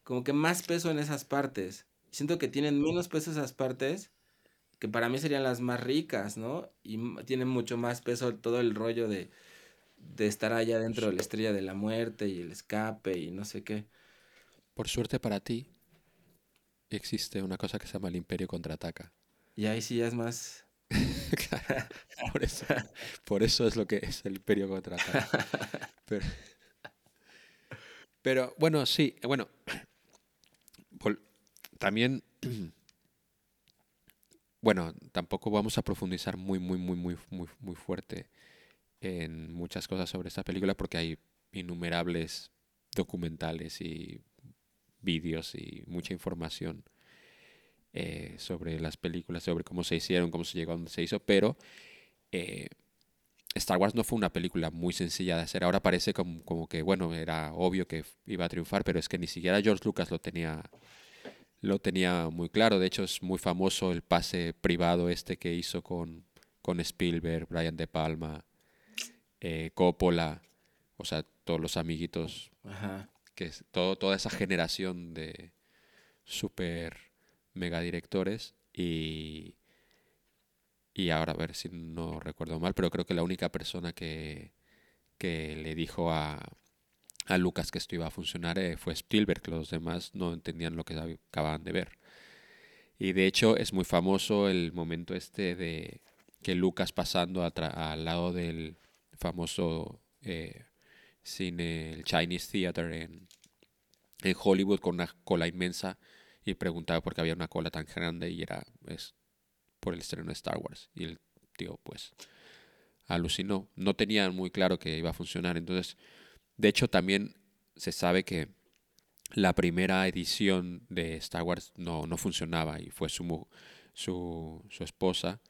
como que más peso en esas partes. Siento que tienen menos peso esas partes, que para mí serían las más ricas, ¿no? Y tienen mucho más peso todo el rollo de, de estar allá dentro de la estrella de la muerte y el escape y no sé qué. Por suerte para ti, existe una cosa que se llama el Imperio contraataca. Y ahí sí ya es más por, eso, es lo que es el Imperio contraataca. Pero, pero bueno, sí, bueno, también, bueno, tampoco vamos a profundizar muy, muy, muy, muy, muy, muy fuerte en muchas cosas sobre esta película porque hay innumerables documentales y vídeos y mucha información eh, sobre las películas, sobre cómo se hicieron, cómo se llegó a donde se hizo, pero eh, Star Wars no fue una película muy sencilla de hacer. Ahora parece como, como, que, bueno, era obvio que iba a triunfar, pero es que ni siquiera George Lucas lo tenía, lo tenía muy claro. De hecho, es muy famoso el pase privado este que hizo con, con Spielberg, Brian De Palma, eh, Coppola, o sea, todos los amiguitos, que todo, toda esa generación de super megadirectores y, y ahora a ver si no recuerdo mal, pero creo que la única persona que, que le dijo a, a Lucas que esto iba a funcionar eh, fue Spielberg, los demás no entendían lo que acababan de ver. Y de hecho es muy famoso el momento este de que Lucas pasando al lado del famoso eh, cine, el Chinese Theater en, en Hollywood con una cola inmensa y preguntaba por qué había una cola tan grande y era es por el estreno de Star Wars. Y el tío pues alucinó. No tenía muy claro que iba a funcionar. Entonces, de hecho también se sabe que la primera edición de Star Wars no, no funcionaba y fue su, su, su esposa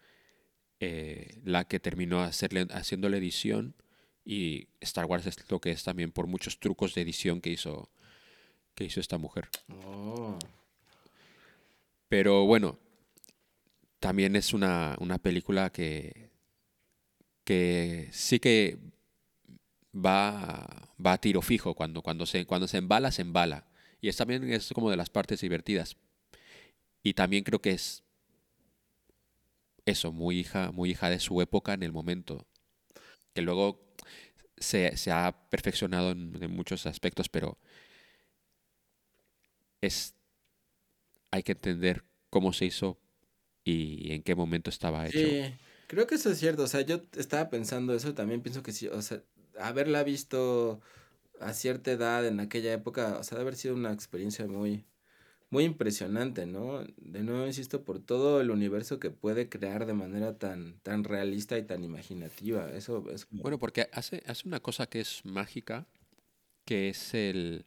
eh, la que terminó hacerle, haciendo la edición y Star Wars es lo que es también por muchos trucos de edición que hizo que hizo esta mujer. Oh. Pero bueno, también es una, una película que, que sí que va, va a tiro fijo. Cuando, cuando, se, cuando se embala, se embala. Y es también es como de las partes divertidas. Y también creo que es eso, muy hija, muy hija de su época en el momento. Que luego se, se ha perfeccionado en, en, muchos aspectos, pero es hay que entender cómo se hizo y en qué momento estaba hecho. Sí, creo que eso es cierto. O sea, yo estaba pensando eso, también pienso que sí, o sea, haberla visto a cierta edad en aquella época, o sea, de haber sido una experiencia muy, muy impresionante, ¿no? De nuevo, insisto, por todo el universo que puede crear de manera tan, tan realista y tan imaginativa. Eso es Bueno, porque hace, hace una cosa que es mágica, que es el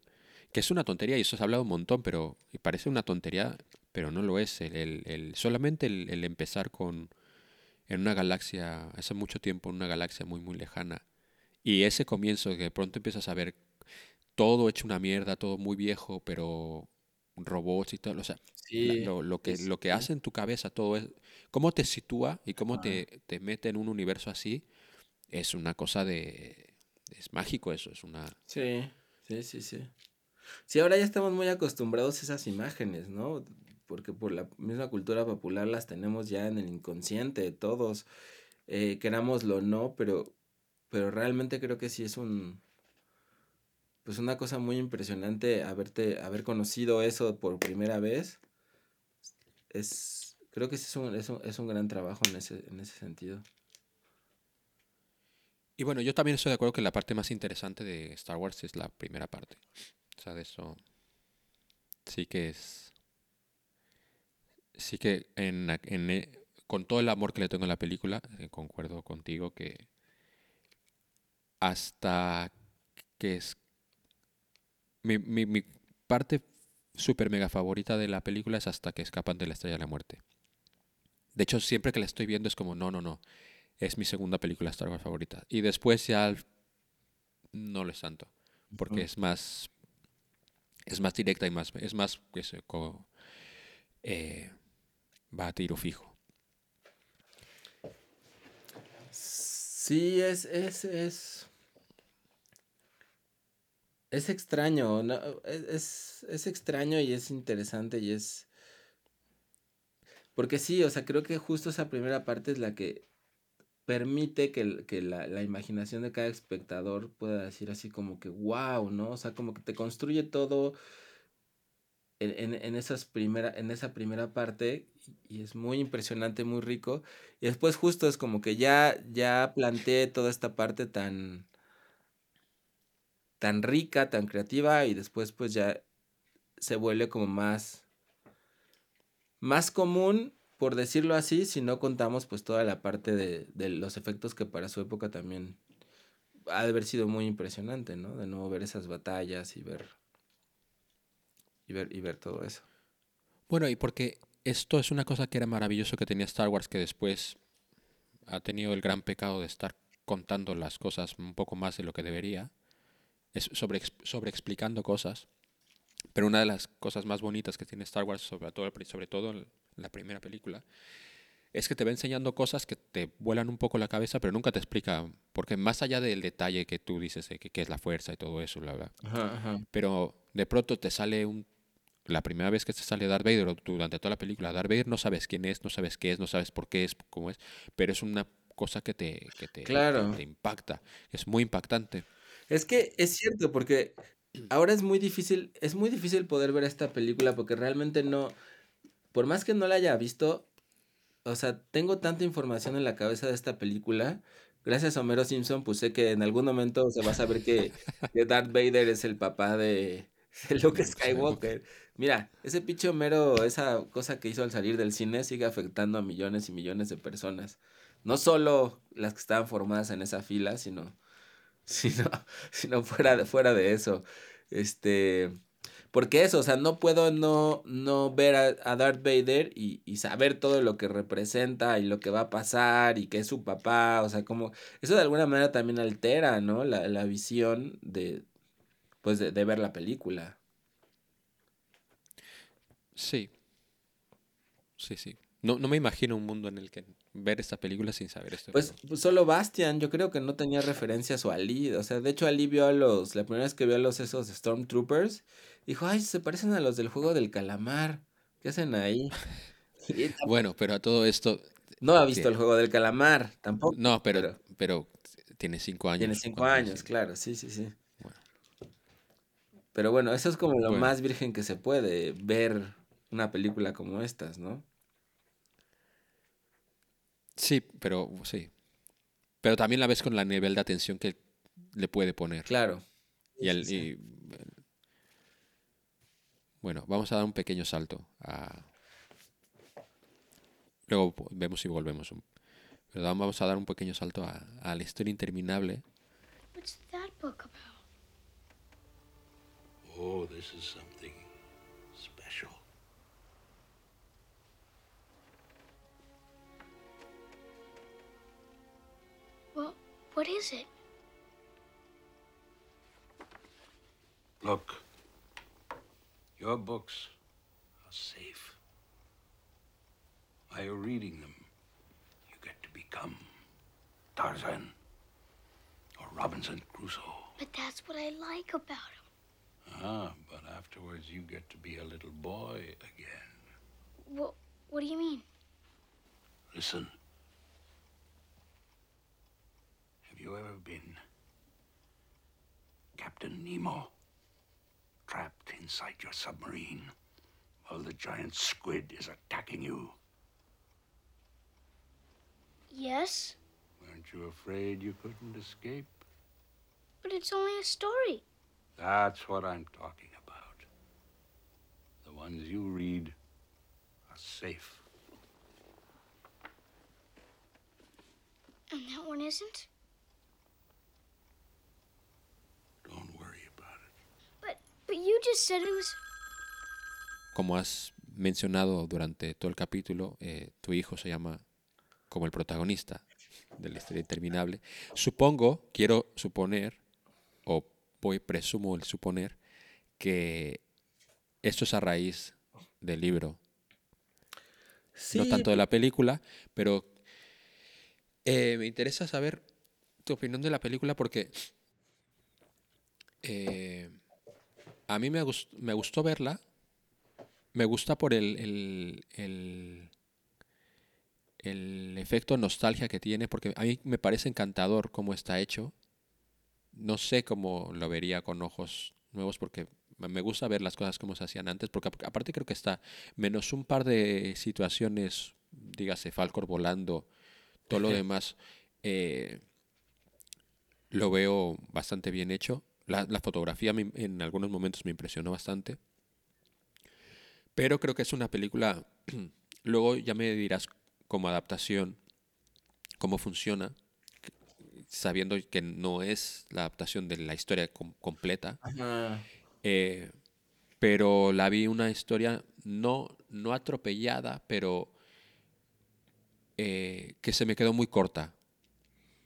que es una tontería y eso se ha hablado un montón, pero parece una tontería, pero no lo es. El, el, solamente el, empezar con en una galaxia, hace mucho tiempo, en una galaxia muy, muy lejana, y ese comienzo que de pronto empiezas a ver todo hecho una mierda, todo muy viejo, pero robots y todo, o sea, lo, que, lo que hace en tu cabeza todo es, cómo te sitúa y cómo te, te mete en un universo así, es una cosa de, es mágico eso, es una... Sí Sí, sí, sí. Sí, ahora ya estamos muy acostumbrados a esas imágenes, ¿no? Porque por la misma cultura popular las tenemos ya en el inconsciente de todos, eh, querámoslo o no, pero, pero realmente creo que sí es un, pues una cosa muy impresionante haberte, haber conocido eso por primera vez. Es, creo que es un, es un, es un gran trabajo en ese, en ese sentido. Y bueno, yo también estoy de acuerdo que la parte más interesante de Star Wars es la primera parte. O sea, de eso sí que es... Sí que en, en, e, con todo el amor que le tengo a la película, eh, concuerdo contigo que hasta que es... Mi, mi, mi parte súper mega favorita de la película es hasta que escapan de la Estrella de la Muerte. De hecho, siempre que la estoy viendo es como, no, no, no. Es mi segunda película Star Wars favorita. Y después ya no lo es tanto. Porque es más. Es más directa y más. Es más. eh, va a tiro fijo. Sí, es. Es. Es, es extraño. ¿no? Es, es extraño y es interesante y es. Porque sí, o sea, creo que justo esa primera parte es la que permite que, que la, la, imaginación de cada espectador pueda decir así como que wow, ¿no? O sea, como que te construye todo en, en, en, esas primera, en esa primera parte y es muy impresionante, muy rico. Y después justo es como que ya, ya planteé toda esta parte tan, tan rica, tan creativa y después pues ya se vuelve como más, más común por decirlo así, si no contamos pues toda la parte de, de, los efectos que para su época también ha de haber sido muy impresionante, ¿no? De nuevo ver esas batallas y ver y ver y ver todo eso. Bueno, y porque esto es una cosa que era maravilloso que tenía Star Wars que después ha tenido el gran pecado de estar contando las cosas un poco más de lo que debería, es sobre, sobre explicando cosas. Pero una de las cosas más bonitas que tiene Star Wars, sobre todo, sobre todo la primera película, es que te va enseñando cosas que te vuelan un poco la cabeza, pero nunca te explica, porque más allá del detalle que tú dices de que, que es la fuerza y todo eso, la verdad. Ajá, ajá. Pero de pronto te sale un... La primera vez que te sale Darth Vader, durante toda la película, Darth Vader no sabes quién es, no sabes qué es, no sabes por qué es, cómo es, pero es una cosa que te, que te, claro. que te impacta, es muy impactante. Es que es cierto, porque ahora es muy difícil, es muy difícil poder ver esta película porque realmente no, por más que no la haya visto, o sea, tengo tanta información en la cabeza de esta película. Gracias a Homero Simpson, pues sé que en algún momento se va a saber que, que Darth Vader es el papá de, de Luke Skywalker. Mira, ese pinche Homero, esa cosa que hizo al salir del cine, sigue afectando a millones y millones de personas. No solo las que estaban formadas en esa fila, sino, sino, sino fuera, de, fuera de eso. Este. Porque eso, o sea, no puedo no, no ver a, a Darth Vader y, y, saber todo lo que representa y lo que va a pasar y que es su papá, o sea, como eso de alguna manera también altera, ¿no? La, la visión de, pues, de, de ver la película. Sí. Sí, sí. No, no me imagino un mundo en el que ver esta película sin saber esto. Pues, pues, solo Bastian, yo creo que no tenía referencias o Ali. O sea, de hecho Ali vio a los, la primera vez que vio a los esos Stormtroopers, dijo, ay, se parecen a los del juego del calamar. ¿Qué hacen ahí? bueno, pero a todo esto... No ha visto el juego del calamar, tampoco. No, pero, pero, pero tiene cinco años. Tiene cinco años, claro, sí, sí, sí. Bueno. Pero bueno, eso es como lo bueno. más virgen que se puede, ver una película como estas, ¿no? Sí, pero sí. Pero también la ves con la nivel de atención que le puede poner. Claro. Y, el, sí. y bueno, vamos a dar un pequeño salto. A... Luego vemos si volvemos. Pero vamos a dar un pequeño salto a, a la historia interminable. What's that book about? Oh, this is something what is it? Look, your books are safe. By reading them, you get to become Tarzan or Robinson Crusoe. But that's what I like about him. Ah, but afterwards you get to be a little boy again. What, what do you mean? Listen. You ever been Captain Nemo? Trapped inside your submarine while the giant squid is attacking you. Yes, Weren't you afraid you couldn't escape? but it's only a story. That's what I'm talking about. The ones you read are safe. And that one isn't? Como has mencionado durante todo el capítulo, eh, tu hijo se llama como el protagonista de la historia interminable. Supongo, quiero suponer, o voy, presumo el suponer, que esto es a raíz del libro, no tanto de la película, pero eh, me interesa saber tu opinión de la película porque eh, a mí me, gus- me gustó verla. Me gusta por el, el, el, el efecto nostalgia que tiene, porque a mí me parece encantador cómo está hecho. No sé cómo lo vería con ojos nuevos, porque me gusta ver las cosas como se hacían antes, porque ap- aparte creo que está, menos un par de situaciones, dígase, Falcor volando, todo lo demás, eh, lo veo bastante bien hecho. La, la fotografía me- en algunos momentos me impresionó bastante. Pero creo que es una película, luego ya me dirás como adaptación cómo funciona, sabiendo que no es la adaptación de la historia com- completa. Eh, pero la vi una historia no, no atropellada, pero eh, que se me quedó muy corta.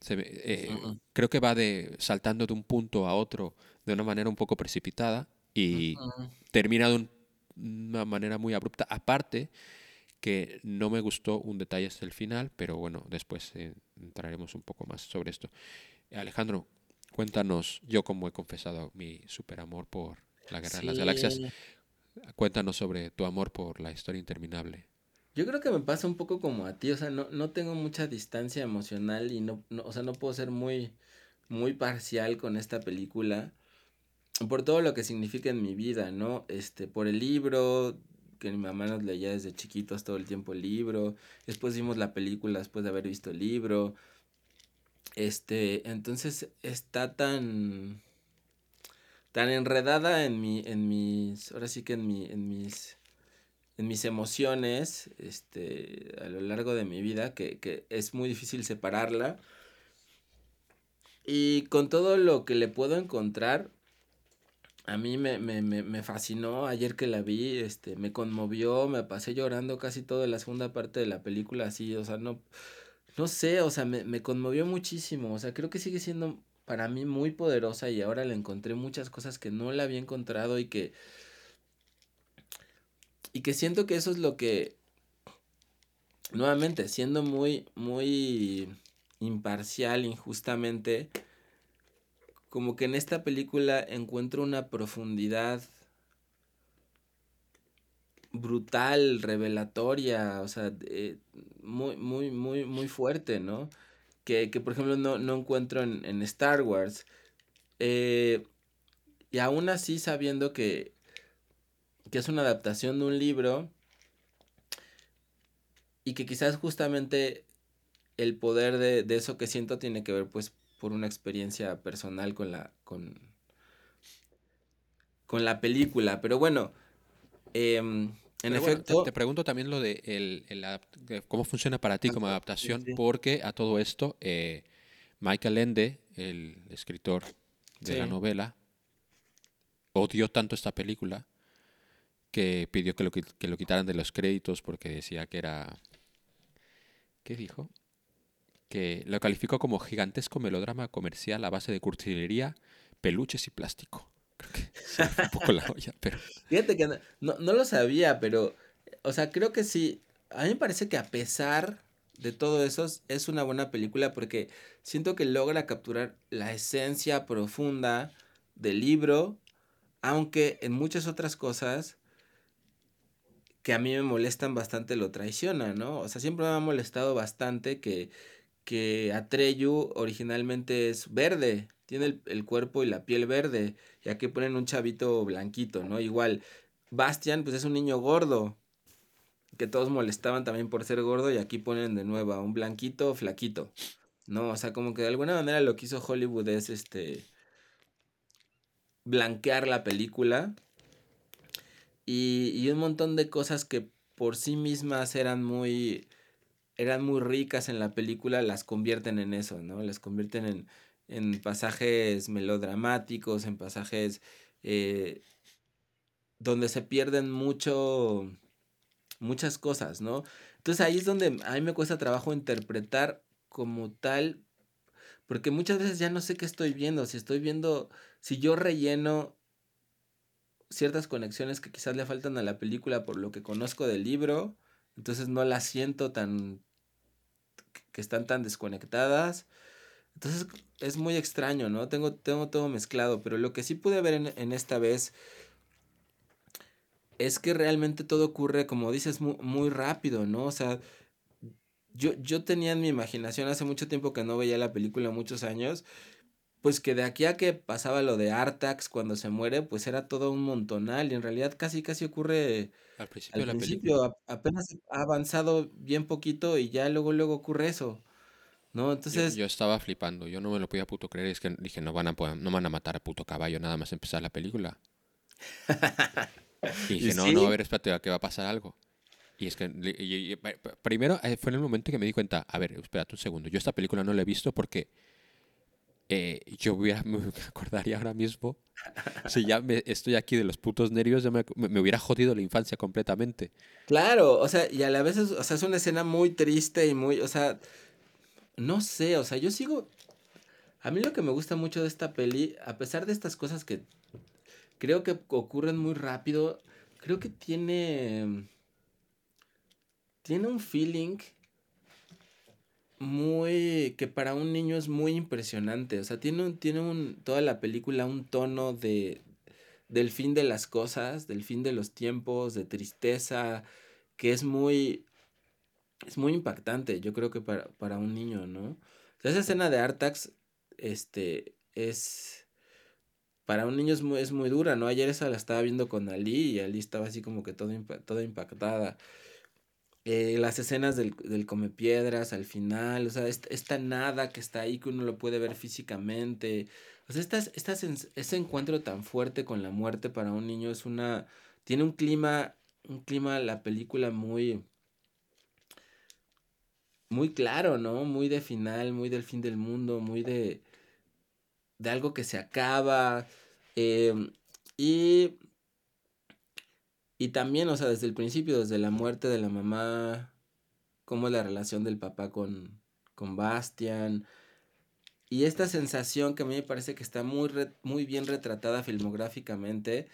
Se eh. Creo que va de saltando de un punto a otro de una manera un poco precipitada y Ujú. termina de un- una manera muy abrupta. Aparte que no me gustó un detalle hasta el final, pero bueno, después eh, entraremos un poco más sobre esto. Alejandro, cuéntanos, yo como he confesado mi super amor por la Guerra de las Galaxias, Sí. cuéntanos sobre tu amor por la historia interminable. Yo creo que me pasa un poco como a ti, o sea, no, no tengo mucha distancia emocional y no, no, o sea, no puedo ser muy, muy parcial con esta película por todo lo que significa en mi vida, ¿no? Este, por el libro, que mi mamá nos leía desde chiquitos todo el tiempo el libro, después vimos la película después de haber visto el libro, este, entonces está tan, tan enredada en mi, en mis, ahora sí que en mi, en mis en mis emociones este, a lo largo de mi vida, que, que es muy difícil separarla. Y con todo lo que le puedo encontrar, a mí me, me, me, me fascinó ayer que la vi, este, me conmovió, me pasé llorando casi toda la segunda parte de la película, así, o sea, no, no sé, o sea, me, me conmovió muchísimo, o sea, creo que sigue siendo para mí muy poderosa y ahora le encontré muchas cosas que no la había encontrado y que y que siento que eso es lo que, nuevamente, siendo muy, muy imparcial, injustamente, como que en esta película encuentro una profundidad brutal, revelatoria, o sea, eh, muy, muy, muy, muy fuerte, ¿no? Que, que por ejemplo no, no encuentro en, Star Wars. Eh, y aún así sabiendo que, que es una adaptación de un libro y que quizás justamente el poder de, de eso que siento tiene que ver pues por una experiencia personal con la con, con la película pero bueno em, en Pero bueno, efecto te, te pregunto también lo de el, el adap- de cómo funciona para ti como adaptación, sí. porque a todo esto, eh, Michael Ende, el escritor de la novela, odió tanto esta película que pidió que lo, que lo quitaran de los créditos porque decía que era... ¿Qué dijo? Que lo calificó como gigantesco melodrama comercial a base de curtilería, peluches y plástico. Creo que se fue un poco la olla. Fíjate que no, no, no lo sabía, pero, o sea, creo que sí. A mí me parece que a pesar de todo eso, es- es una buena película porque siento que logra capturar la esencia profunda del libro aunque en muchas otras cosas que a mí me molestan bastante lo traiciona, ¿no? O sea, siempre me ha molestado bastante que, que Atreyu originalmente es verde, tiene el, el, cuerpo y la piel verde, y aquí ponen un chavito blanquito, ¿no? Igual, Bastian, pues es un niño gordo, que todos molestaban también por ser gordo, y aquí ponen de nuevo a un blanquito flaquito, ¿no? O sea, como que de alguna manera lo que hizo Hollywood es este blanquear la película y, y, un montón de cosas que por sí mismas eran muy eran muy ricas en la película las convierten en eso, ¿no? Las convierten en, en pasajes melodramáticos, en pasajes eh, donde se pierden mucho muchas cosas, ¿no? Entonces ahí es donde a mí me cuesta trabajo interpretar como tal, porque muchas veces ya no sé qué estoy viendo, si estoy viendo, si yo relleno ciertas conexiones que quizás le faltan a la película por lo que conozco del libro, entonces no las siento tan que están tan desconectadas. Entonces es muy extraño, ¿no? Tengo, tengo todo mezclado, pero lo que sí pude ver en, esta vez es que realmente todo ocurre, como dices, muy, muy rápido, ¿no? O sea, yo, yo tenía en mi imaginación hace mucho tiempo que no veía la película, muchos años, pues que de aquí a que pasaba lo de Artax cuando se muere, pues era todo un montonal y en realidad casi casi ocurre al principio, al de la principio película. apenas ha avanzado bien poquito y ya luego luego ocurre eso, ¿no? Entonces, yo estaba flipando, yo no me lo podía puto creer, es que dije, no van a, no van a matar a puto caballo nada más empezar la película. Y y dije, no, no, a ver, espérate, que va a pasar algo. Y es que, y- y- primero, eh, fue en el momento que me di cuenta, a ver, espérate un segundo, yo esta película no la he visto porque eh, yo me acordaría ahora mismo, si ya me, estoy aquí de los putos nervios, ya me, me- me hubiera jodido la infancia completamente. claro, o sea, y a la vez es, o sea, es una escena muy triste y muy, o sea, no sé, o sea, yo sigo, a mí lo que me gusta mucho de esta peli, a pesar de estas cosas que creo que ocurren muy rápido, creo que tiene, tiene un feeling muy que para un niño es muy impresionante. O sea, tiene un, tiene un, toda la película un tono de del fin de las cosas, del fin de los tiempos, de tristeza, que es muy es muy impactante, yo creo que para, para un niño, ¿no? Esa escena de Artax, este, es para un niño es muy, es muy dura, ¿no? Ayer esa la estaba viendo con Ali y Ali estaba así como que todo, toda impactada eh, las escenas del, del come piedras al final, o sea, esta, nada que está ahí que uno lo puede ver físicamente. O sea, ese encuentro tan fuerte con la muerte para un niño es una. Tiene un clima. Un clima, la película muy. Muy claro, ¿no? Muy de final, muy del fin del mundo, muy de. de algo que se acaba. em, y y también, o sea, desde el principio, desde la muerte de la mamá, cómo es la relación del papá con, con Bastian. Y esta sensación que a mí me parece que está muy, re- muy bien retratada filmográficamente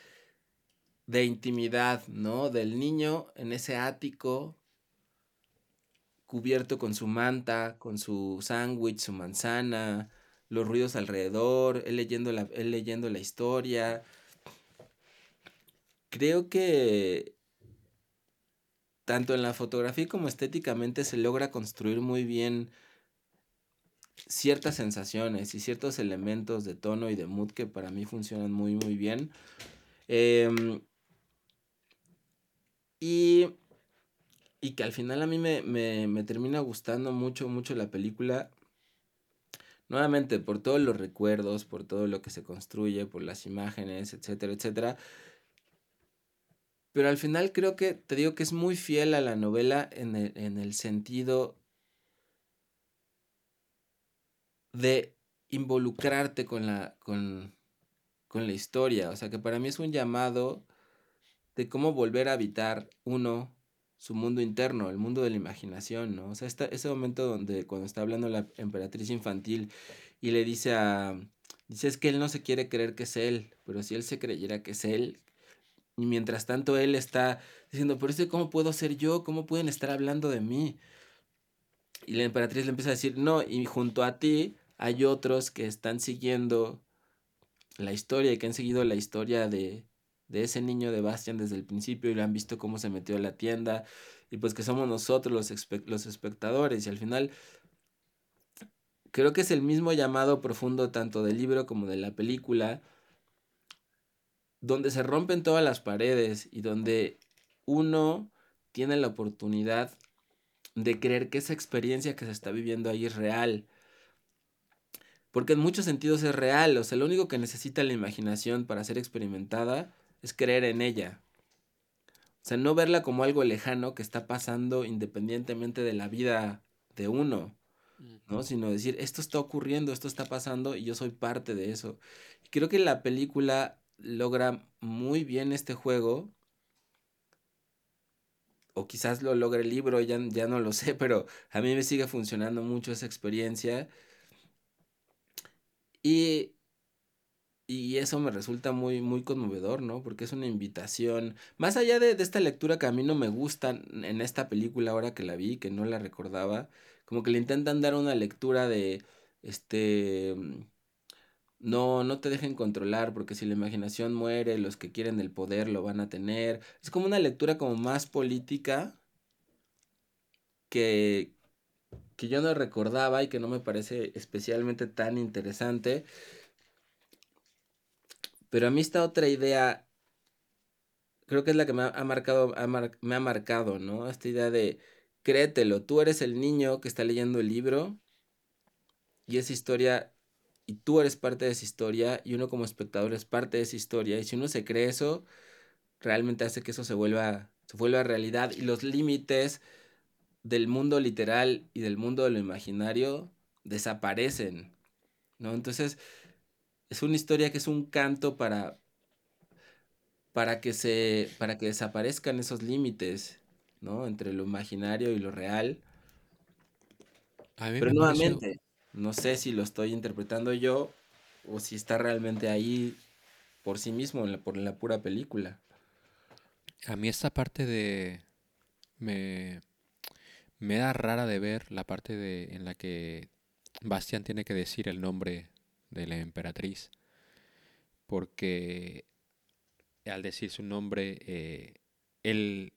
de intimidad, ¿no? Del niño en ese ático, cubierto con su manta, con su sándwich, su manzana, los ruidos alrededor, él leyendo la, él leyendo la historia. Creo que tanto en la fotografía como estéticamente se logra construir muy bien ciertas sensaciones y ciertos elementos de tono y de mood que para mí funcionan muy muy bien. Em, y, y que al final a mí me, me, me termina gustando mucho, mucho la película. Nuevamente, por todos los recuerdos, por todo lo que se construye, por las imágenes, etcétera, etcétera. Pero al final creo que, te digo que es muy fiel a la novela en el, en el sentido de involucrarte con la, con, con la historia. O sea, que para mí es un llamado de cómo volver a habitar uno su mundo interno, el mundo de la imaginación, ¿no? O sea, ese momento donde cuando está hablando la emperatriz infantil y le dice a... Dice, es que él no se quiere creer que es él, pero si él se creyera que es él, y mientras tanto él está diciendo, pero este cómo puedo ser yo, cómo pueden estar hablando de mí. Y la emperatriz le empieza a decir, no, y junto a ti hay otros que están siguiendo la historia y que han seguido la historia de, de ese niño de Bastian desde el principio y lo han visto cómo se metió a la tienda y pues que somos nosotros los, los espectadores y al final creo que es el mismo llamado profundo tanto del libro como de la película donde se rompen todas las paredes y donde uno tiene la oportunidad de creer que esa experiencia que se está viviendo ahí es real. Porque en muchos sentidos es real, o sea, lo único que necesita la imaginación para ser experimentada es creer en ella. O sea, no verla como algo lejano que está pasando independientemente de la vida de uno, ¿no? Sino decir, esto está ocurriendo, esto está pasando y yo soy parte de eso. Y creo que la película logra muy bien este juego. O quizás lo logra el libro, ya, ya no lo sé, pero a mí me sigue funcionando mucho esa experiencia. Y, y eso me resulta muy, muy conmovedor, ¿no? Porque es una invitación. Más allá de, de, esta lectura que a mí no me gusta en esta película ahora que la vi, que no la recordaba, como que le intentan dar una lectura de, este, no, no te dejen controlar, porque si la imaginación muere, los que quieren el poder lo van a tener. Es como una lectura como más política que, que yo no recordaba y que no me parece especialmente tan interesante. Pero a mí esta otra idea, creo que es la que me ha, marcado, me ha marcado, ¿no? Esta idea de, créetelo, tú eres el niño que está leyendo el libro y esa historia y tú eres parte de esa historia y uno como espectador es parte de esa historia y si uno se cree eso, realmente hace que eso se vuelva, se vuelva realidad y los límites del mundo literal y del mundo de lo imaginario desaparecen, ¿no? Entonces, es una historia que es un canto para, para, que, se, para que desaparezcan esos límites, ¿no? Entre lo imaginario y lo real. Pero nuevamente, no sé si lo estoy interpretando yo o si está realmente ahí por sí mismo, por la pura película. A mí esta parte de... Me, me da rara de ver la parte de, en la que Bastian tiene que decir el nombre de la emperatriz. Porque al decir su nombre, eh, él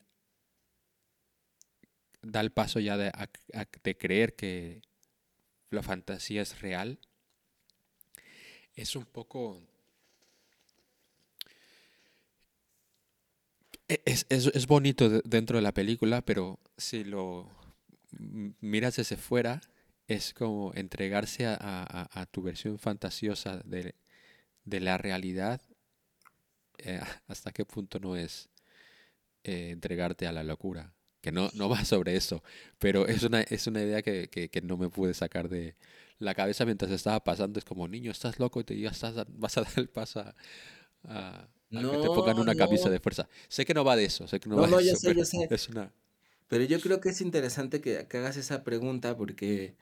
da el paso ya de, de creer que la fantasía es real, es un poco... E, es, es, bonito dentro de la película, pero si lo miras desde fuera, es como entregarse a, tu versión fantasiosa de, la realidad. Eh, ¿Hasta qué punto no es eh, entregarte a la locura? Que no, no va sobre eso, pero es una, es una idea que, que, no me pude sacar de la cabeza mientras estaba pasando. Es como, niño, estás loco y te, ya estás, vas a dar el paso a, que te pongan una camisa de fuerza. Sé que no va de eso, sé que no, va de eso, pero es una... Pero yo creo que es interesante que, que hagas esa pregunta porque...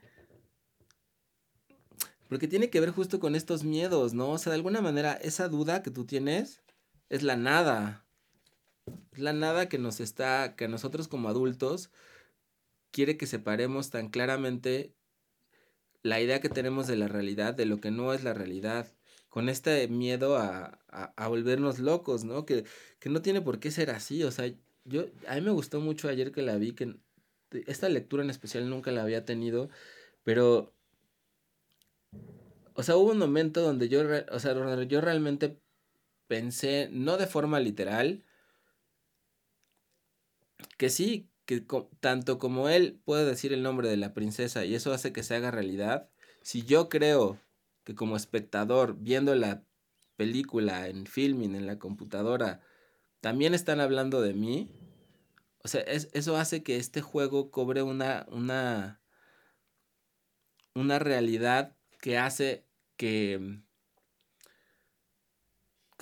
Porque tiene que ver justo con estos miedos, ¿no? O sea, de alguna manera, esa duda que tú tienes es la nada. La nada que nos está, que nosotros como adultos quiere que separemos tan claramente la idea que tenemos de la realidad de lo que no es la realidad. Con este miedo a, a, volvernos locos, ¿no? Que, que, no tiene por qué ser así. O sea, yo, a mí me gustó mucho ayer que la vi, que esta lectura en especial nunca la había tenido, pero, o sea, hubo un momento donde yo, o sea, yo realmente pensé, no de forma literal, que sí, que tanto como él puede decir el nombre de la princesa y eso hace que se haga realidad, si yo creo que como espectador viendo la película en filming, en la computadora, también están hablando de mí, o sea, eso hace que este juego cobre una, una, una realidad que hace que,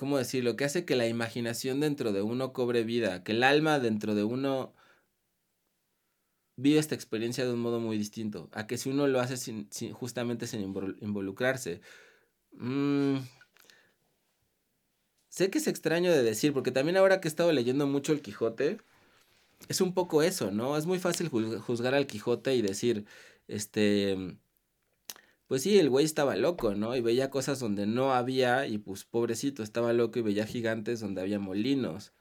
¿cómo decirlo? Que hace que la imaginación dentro de uno cobre vida, que el alma dentro de uno vive esta experiencia de un modo muy distinto, a que si uno lo hace justamente sin involucrarse. Mm, sé que es extraño de decir, porque también ahora que he estado leyendo mucho el Quijote, es un poco eso, ¿no? Es muy fácil juzgar al Quijote y decir, este, pues sí, el güey estaba loco, ¿no? Y veía cosas donde no había y pues pobrecito, estaba loco y veía gigantes donde había molinos.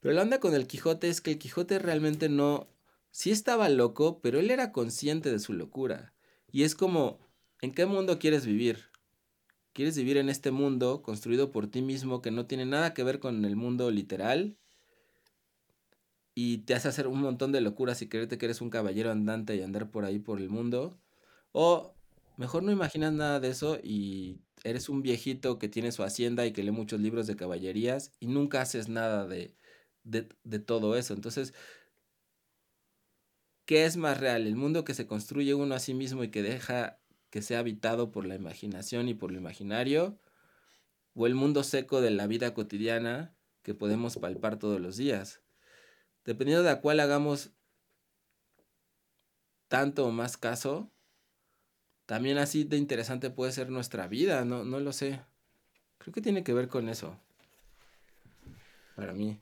Pero la onda con el Quijote es que el Quijote realmente no, sí estaba loco, pero él era consciente de su locura. Y es como, ¿en qué mundo quieres vivir? ¿Quieres vivir en este mundo construido por ti mismo que no tiene nada que ver con el mundo literal? Y te hace hacer un montón de locuras y creerte que eres un caballero andante y andar por ahí por el mundo. O mejor no imaginas nada de eso y eres un viejito que tiene su hacienda y que lee muchos libros de caballerías y nunca haces nada de, de, de todo eso. Entonces, ¿qué es más real? ¿El mundo que se construye uno a sí mismo y que deja que sea habitado por la imaginación y por lo imaginario? ¿O el mundo seco de la vida cotidiana que podemos palpar todos los días? Dependiendo de a cuál hagamos tanto o más caso, también así de interesante puede ser nuestra vida, no, no lo sé. Creo que tiene que ver con eso. Para mí.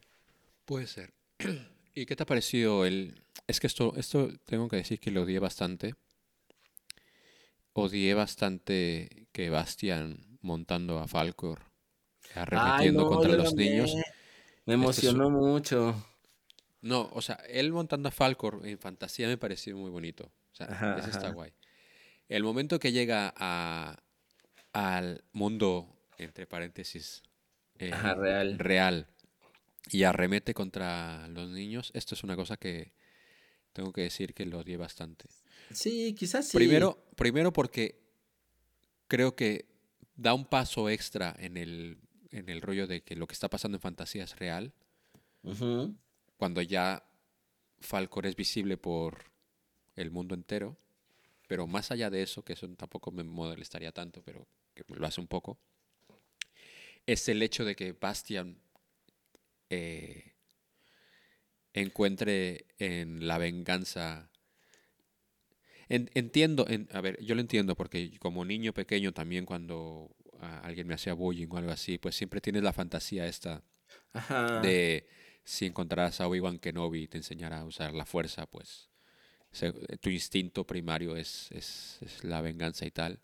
Puede ser. ¿Y qué te ha parecido el... Es que esto, esto tengo que decir que lo odié bastante. Odié bastante que Bastian montando a Falcor, arremetiendo no, contra los niños. Me emocionó mucho. No, o sea, él montando a Falcor en fantasía me pareció muy bonito. O sea, Ajá, ese está guay. El momento que llega a, al mundo, entre paréntesis, eh, Ajá, real. real y arremete contra los niños, esto es una cosa que tengo que decir que lo odié bastante. Sí, quizás sí. Primero, primero porque creo que da un paso extra en el, en el rollo de que lo que está pasando en fantasía es real, cuando ya Falcor es visible por el mundo entero. Pero más allá de eso, que eso tampoco me molestaría tanto, pero que lo hace un poco, es el hecho de que Bastian eh, encuentre en la venganza. En- entiendo, en- a ver, yo lo entiendo porque como niño pequeño también cuando ah, alguien me hacía bullying o algo así, pues siempre tienes la fantasía esta Ajá. de si encontraras a Obi-Wan Kenobi y te enseñara a usar la fuerza, pues se- tu instinto primario es, es, es la venganza y tal.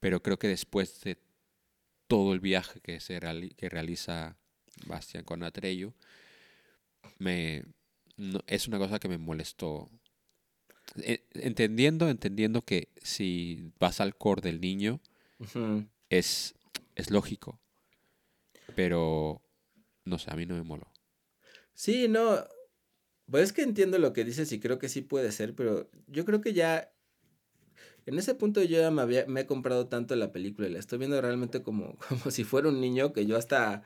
Pero creo que después de todo el viaje que, se reali- que realiza Bastian con Atreyu, me, no- es una cosa que me molestó. E- Entendiendo, entendiendo que si vas al core del niño, es, es lógico. Pero, no sé, a mí no me moló. Sí, no. Pues es que entiendo lo que dices y creo que sí puede ser, pero yo creo que ya. En ese punto yo ya me, había, he comprado tanto la película y la estoy viendo realmente como, como si fuera un niño que yo hasta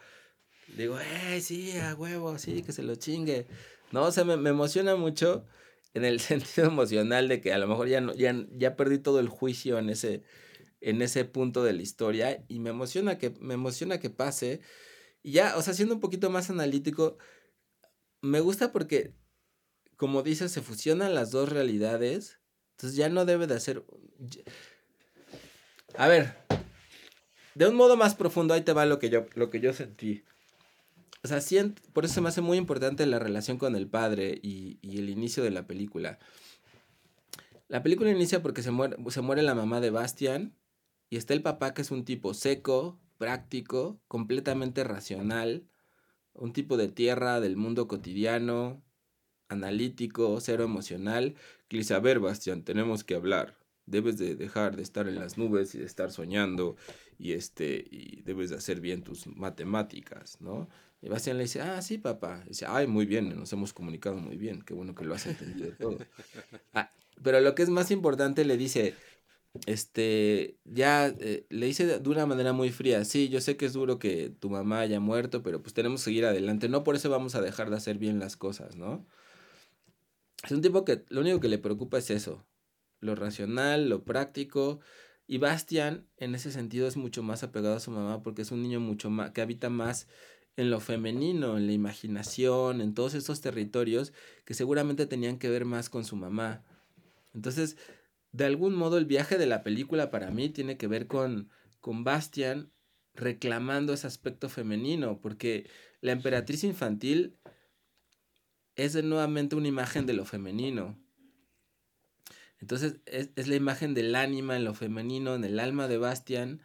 digo, ¡eh, sí, a huevo, sí, que se lo chingue! No, o sea, me, me emociona mucho en el sentido emocional de que a lo mejor ya, no, ya, ya perdí todo el juicio en ese, en ese punto de la historia y me emociona que, me emociona que pase. Y ya, o sea, siendo un poquito más analítico, me gusta porque, como dices, se fusionan las dos realidades. Entonces ya no debe de hacer... A ver, de un modo más profundo, ahí te va lo que yo, lo que yo sentí. O sea, sient- por eso se me hace muy importante la relación con el padre y, y el inicio de la película. La película inicia porque se muere, se muere la mamá de Bastian y está el papá que es un tipo seco, práctico, completamente racional, un tipo de tierra del mundo cotidiano, analítico, cero emocional, ver, Bastian, tenemos que hablar. Debes de dejar de estar en las nubes y de estar soñando y este y debes de hacer bien tus matemáticas, ¿no? Y Bastian le dice, ah, sí, papá. Dice, ay, muy bien, nos hemos comunicado muy bien, qué bueno que lo has entendido todo. Ah, pero lo que es más importante le dice, este, ya eh, le dice de una manera muy fría, sí, yo sé que es duro que tu mamá haya muerto, pero pues tenemos que seguir adelante, no por eso vamos a dejar de hacer bien las cosas, ¿no? Es un tipo que lo único que le preocupa es eso, lo racional, lo práctico, y Bastian en ese sentido es mucho más apegado a su mamá porque es un niño mucho más, que habita más en lo femenino, en la imaginación, en todos esos territorios que seguramente tenían que ver más con su mamá. Entonces, de algún modo el viaje de la película para mí tiene que ver con, con Bastian reclamando ese aspecto femenino, porque la emperatriz infantil es nuevamente una imagen de lo femenino. Entonces es, es, la imagen del ánima en lo femenino, en el alma de Bastian,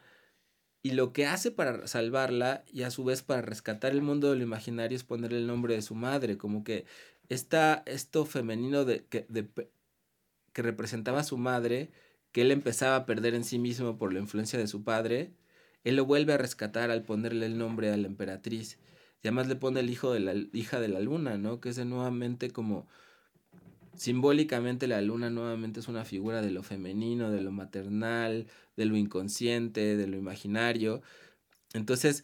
y lo que hace para salvarla y a su vez para rescatar el mundo de lo imaginario es ponerle el nombre de su madre, como que está esto femenino de, que, que representaba a su madre, que él empezaba a perder en sí mismo por la influencia de su padre, él lo vuelve a rescatar al ponerle el nombre a la emperatriz. Y además le pone el hijo de la hija de la luna, ¿no? Que es nuevamente como simbólicamente la luna nuevamente es una figura de lo femenino, de lo maternal, de lo inconsciente, de lo imaginario. Entonces,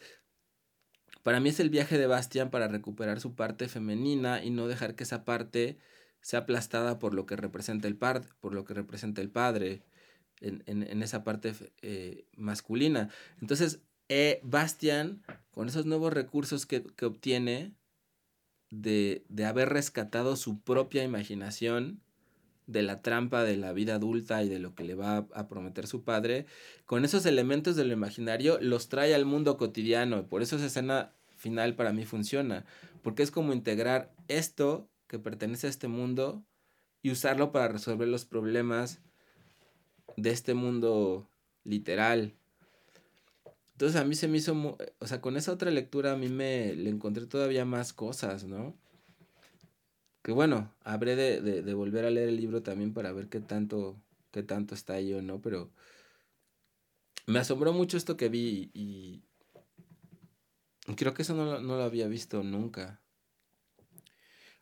para mí es el viaje de Bastian para recuperar su parte femenina y no dejar que esa parte sea aplastada por lo que representa el, par por lo que representa el padre en, en, esa parte eh, masculina. Entonces, eh, Bastian, con esos nuevos recursos que, que obtiene, de, de haber rescatado su propia imaginación de la trampa de la vida adulta y de lo que le va a, prometer su padre, con esos elementos de lo imaginario los trae al mundo cotidiano. Por eso esa escena final para mí funciona, porque es como integrar esto que pertenece a este mundo y usarlo para resolver los problemas de este mundo literal, entonces a mí se me hizo, o sea, con esa otra lectura a mí me le encontré todavía más cosas, ¿no? Que bueno, habré de, de, volver a leer el libro también para ver qué tanto, qué tanto está ahí o no, pero me asombró mucho esto que vi y, creo que eso no, no lo había visto nunca.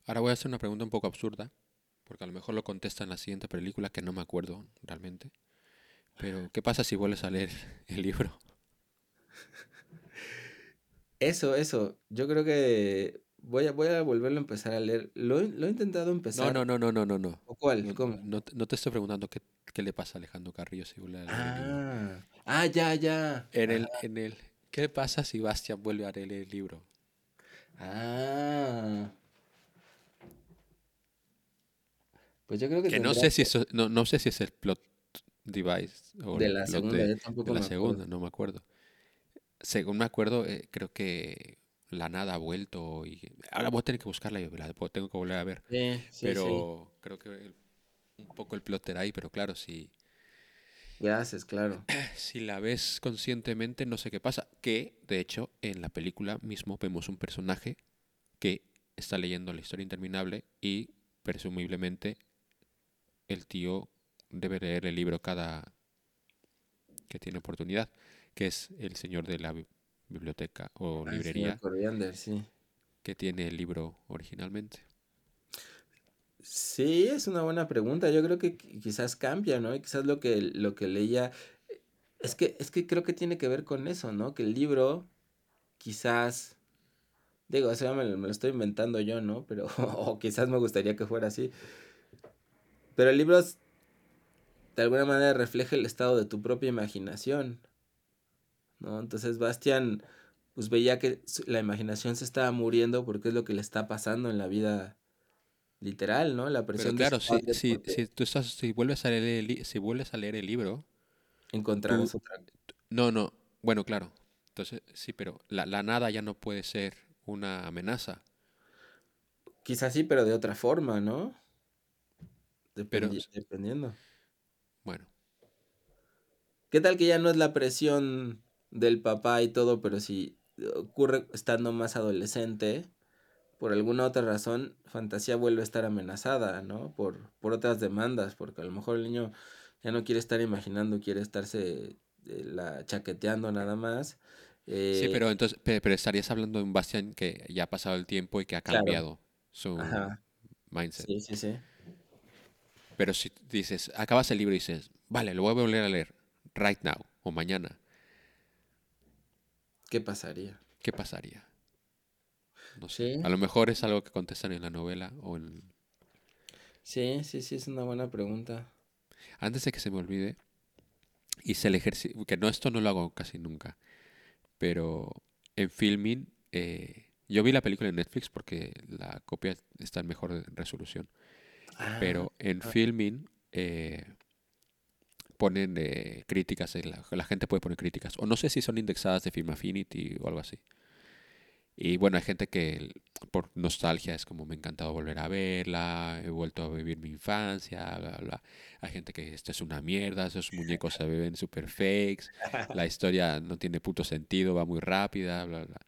Ahora voy a hacer una pregunta un poco absurda, porque a lo mejor lo contesta en la siguiente película, que no me acuerdo realmente. Pero, ¿qué pasa si vuelves a leer el libro? Eso, eso. Yo creo que voy a, voy a volverlo a empezar a leer. Lo, lo he intentado empezar. No, no, no, no, no, no. ¿O cuál? No, ¿Cómo? No, no, te estoy preguntando qué, qué, le pasa a Alejandro Carrillo si vuelve a leer ah. el libro. Ah, ya, ya. En el, en el, ¿Qué pasa si Bastian vuelve a leer el libro? Ah. Pues yo creo que, que no sé si eso, no, no sé si es el plot device o de la segunda, de, yo tampoco de la me segunda, no me acuerdo. Según me acuerdo, eh, creo que la nada ha vuelto y ahora voy a tener que buscarla y la tengo que volver a ver. Sí, sí, pero creo que el- un poco el plot era ahí, pero claro, si, sí. ¿Qué haces? Claro. si la ves conscientemente no sé qué pasa. Que, de hecho, en la película mismo vemos un personaje que está leyendo la historia interminable y presumiblemente el tío debe leer el libro cada que tiene oportunidad, que es el señor de la bi- biblioteca o Ah, librería sí. que tiene el libro originalmente. Sí, es una buena pregunta. Yo creo que qui- quizás cambia, ¿no? Y quizás lo que, lo que leía. Es que, es que creo que tiene que ver con eso, ¿no? Que el libro, quizás. Digo, eso ya me, lo- me lo estoy inventando yo, ¿no? Pero. O quizás me gustaría que fuera así. Pero el libro de alguna manera refleja el estado de tu propia imaginación. ¿No? Entonces Bastian pues veía que la imaginación se estaba muriendo porque es lo que le está pasando en la vida literal, ¿no? La Pero presión de claro, su si, si, porque si tú estás, si vuelves a leer el, si vuelves a leer el libro, encontrarás tú- otra. no, no, bueno, claro. Entonces, sí, pero la, la nada ya no puede ser una amenaza. Quizás sí, pero de otra forma, ¿no? Pero- Dependi- dependiendo. Bueno, ¿Qué tal que ya no es la presión del papá y todo, pero si ocurre estando más adolescente, por alguna otra razón, Fantasía vuelve a estar amenazada, ¿no? Por, por otras demandas, porque a lo mejor el niño ya no quiere estar imaginando, quiere estarse eh, la chaqueteando nada más. sí, Eh, pero entonces, pe- pero estarías hablando de un Bastian que ya ha pasado el tiempo y que ha Claro. cambiado su Ajá, mindset. sí, sí, sí. Pero si dices, acabas el libro y dices, vale, lo voy a volver a leer right now o mañana, ¿Qué pasaría? ¿qué pasaría? No sé. Sí. A lo mejor es algo que contestan en la novela o en... Sí, sí, sí, es una buena pregunta. Antes de que se me olvide, hice el ejercicio, que no, esto no lo hago casi nunca, pero en filming, eh, yo vi la película en Netflix porque la copia está en mejor resolución, pero en ah. filming eh, ponen eh, críticas, en la, la gente puede poner críticas, o no sé si son indexadas de Film Affinity o algo así. Y bueno, hay gente que por nostalgia es como me ha encantado volver a verla, he vuelto a vivir mi infancia, bla, bla. Hay gente que esto es una mierda, esos muñecos se ven super fakes, la historia no tiene puto sentido, va muy rápida, bla, bla.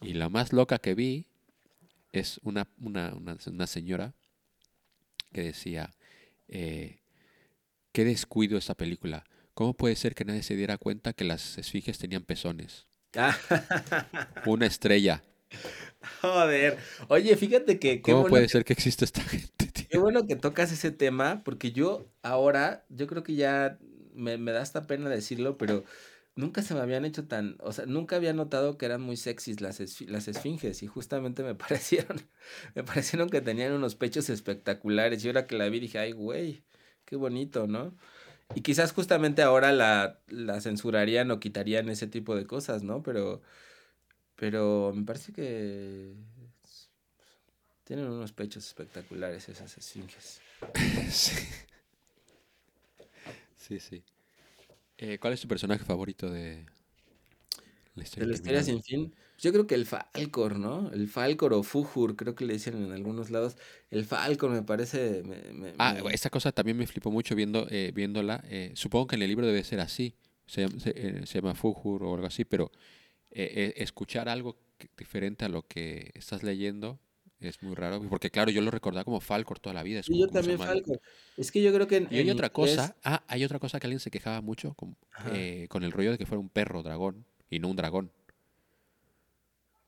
Y la más loca que vi es una, una, una, una señora que decía, eh, qué descuido esta película. ¿Cómo puede ser que nadie se diera cuenta que las esfinges tenían pezones? Una estrella. Joder. Oye, fíjate que... qué ¿Cómo bueno puede que- ser que exista esta gente, tío? Qué bueno que tocas ese tema, porque yo ahora, yo creo que ya me, me da hasta pena decirlo, pero nunca se me habían hecho tan, o sea, nunca había notado que eran muy sexys las, esfi- las esfinges y justamente me parecieron, me parecieron que tenían unos pechos espectaculares y ahora que la vi dije, ay, güey, qué bonito, ¿no? Y quizás justamente ahora la, la censurarían o quitarían ese tipo de cosas, ¿no? Pero, pero me parece que tienen unos pechos espectaculares esas esfinges. Sí. Sí, sí. Eh, ¿Cuál es tu personaje favorito de la De historia la historia sin fin, yo creo que el Falcor, ¿no? El Falcor o Fujur, creo que le dicen en algunos lados. El Falcor me parece... me- me- Ah, me- esta cosa también me flipó mucho viendo, eh, viéndola. eh, supongo que en el libro debe ser así. Se, llama- se, eh, se llama Fujur o algo así, pero eh, eh, escuchar algo diferente a lo que estás leyendo es muy raro. Porque claro, yo lo recordaba como Falcor toda la vida. Es yo también Falcor. Es que yo creo que en, Y hay en otra cosa, ah, hay otra cosa que alguien se quejaba mucho con, eh, con el rollo de que fuera un perro dragón y no un dragón.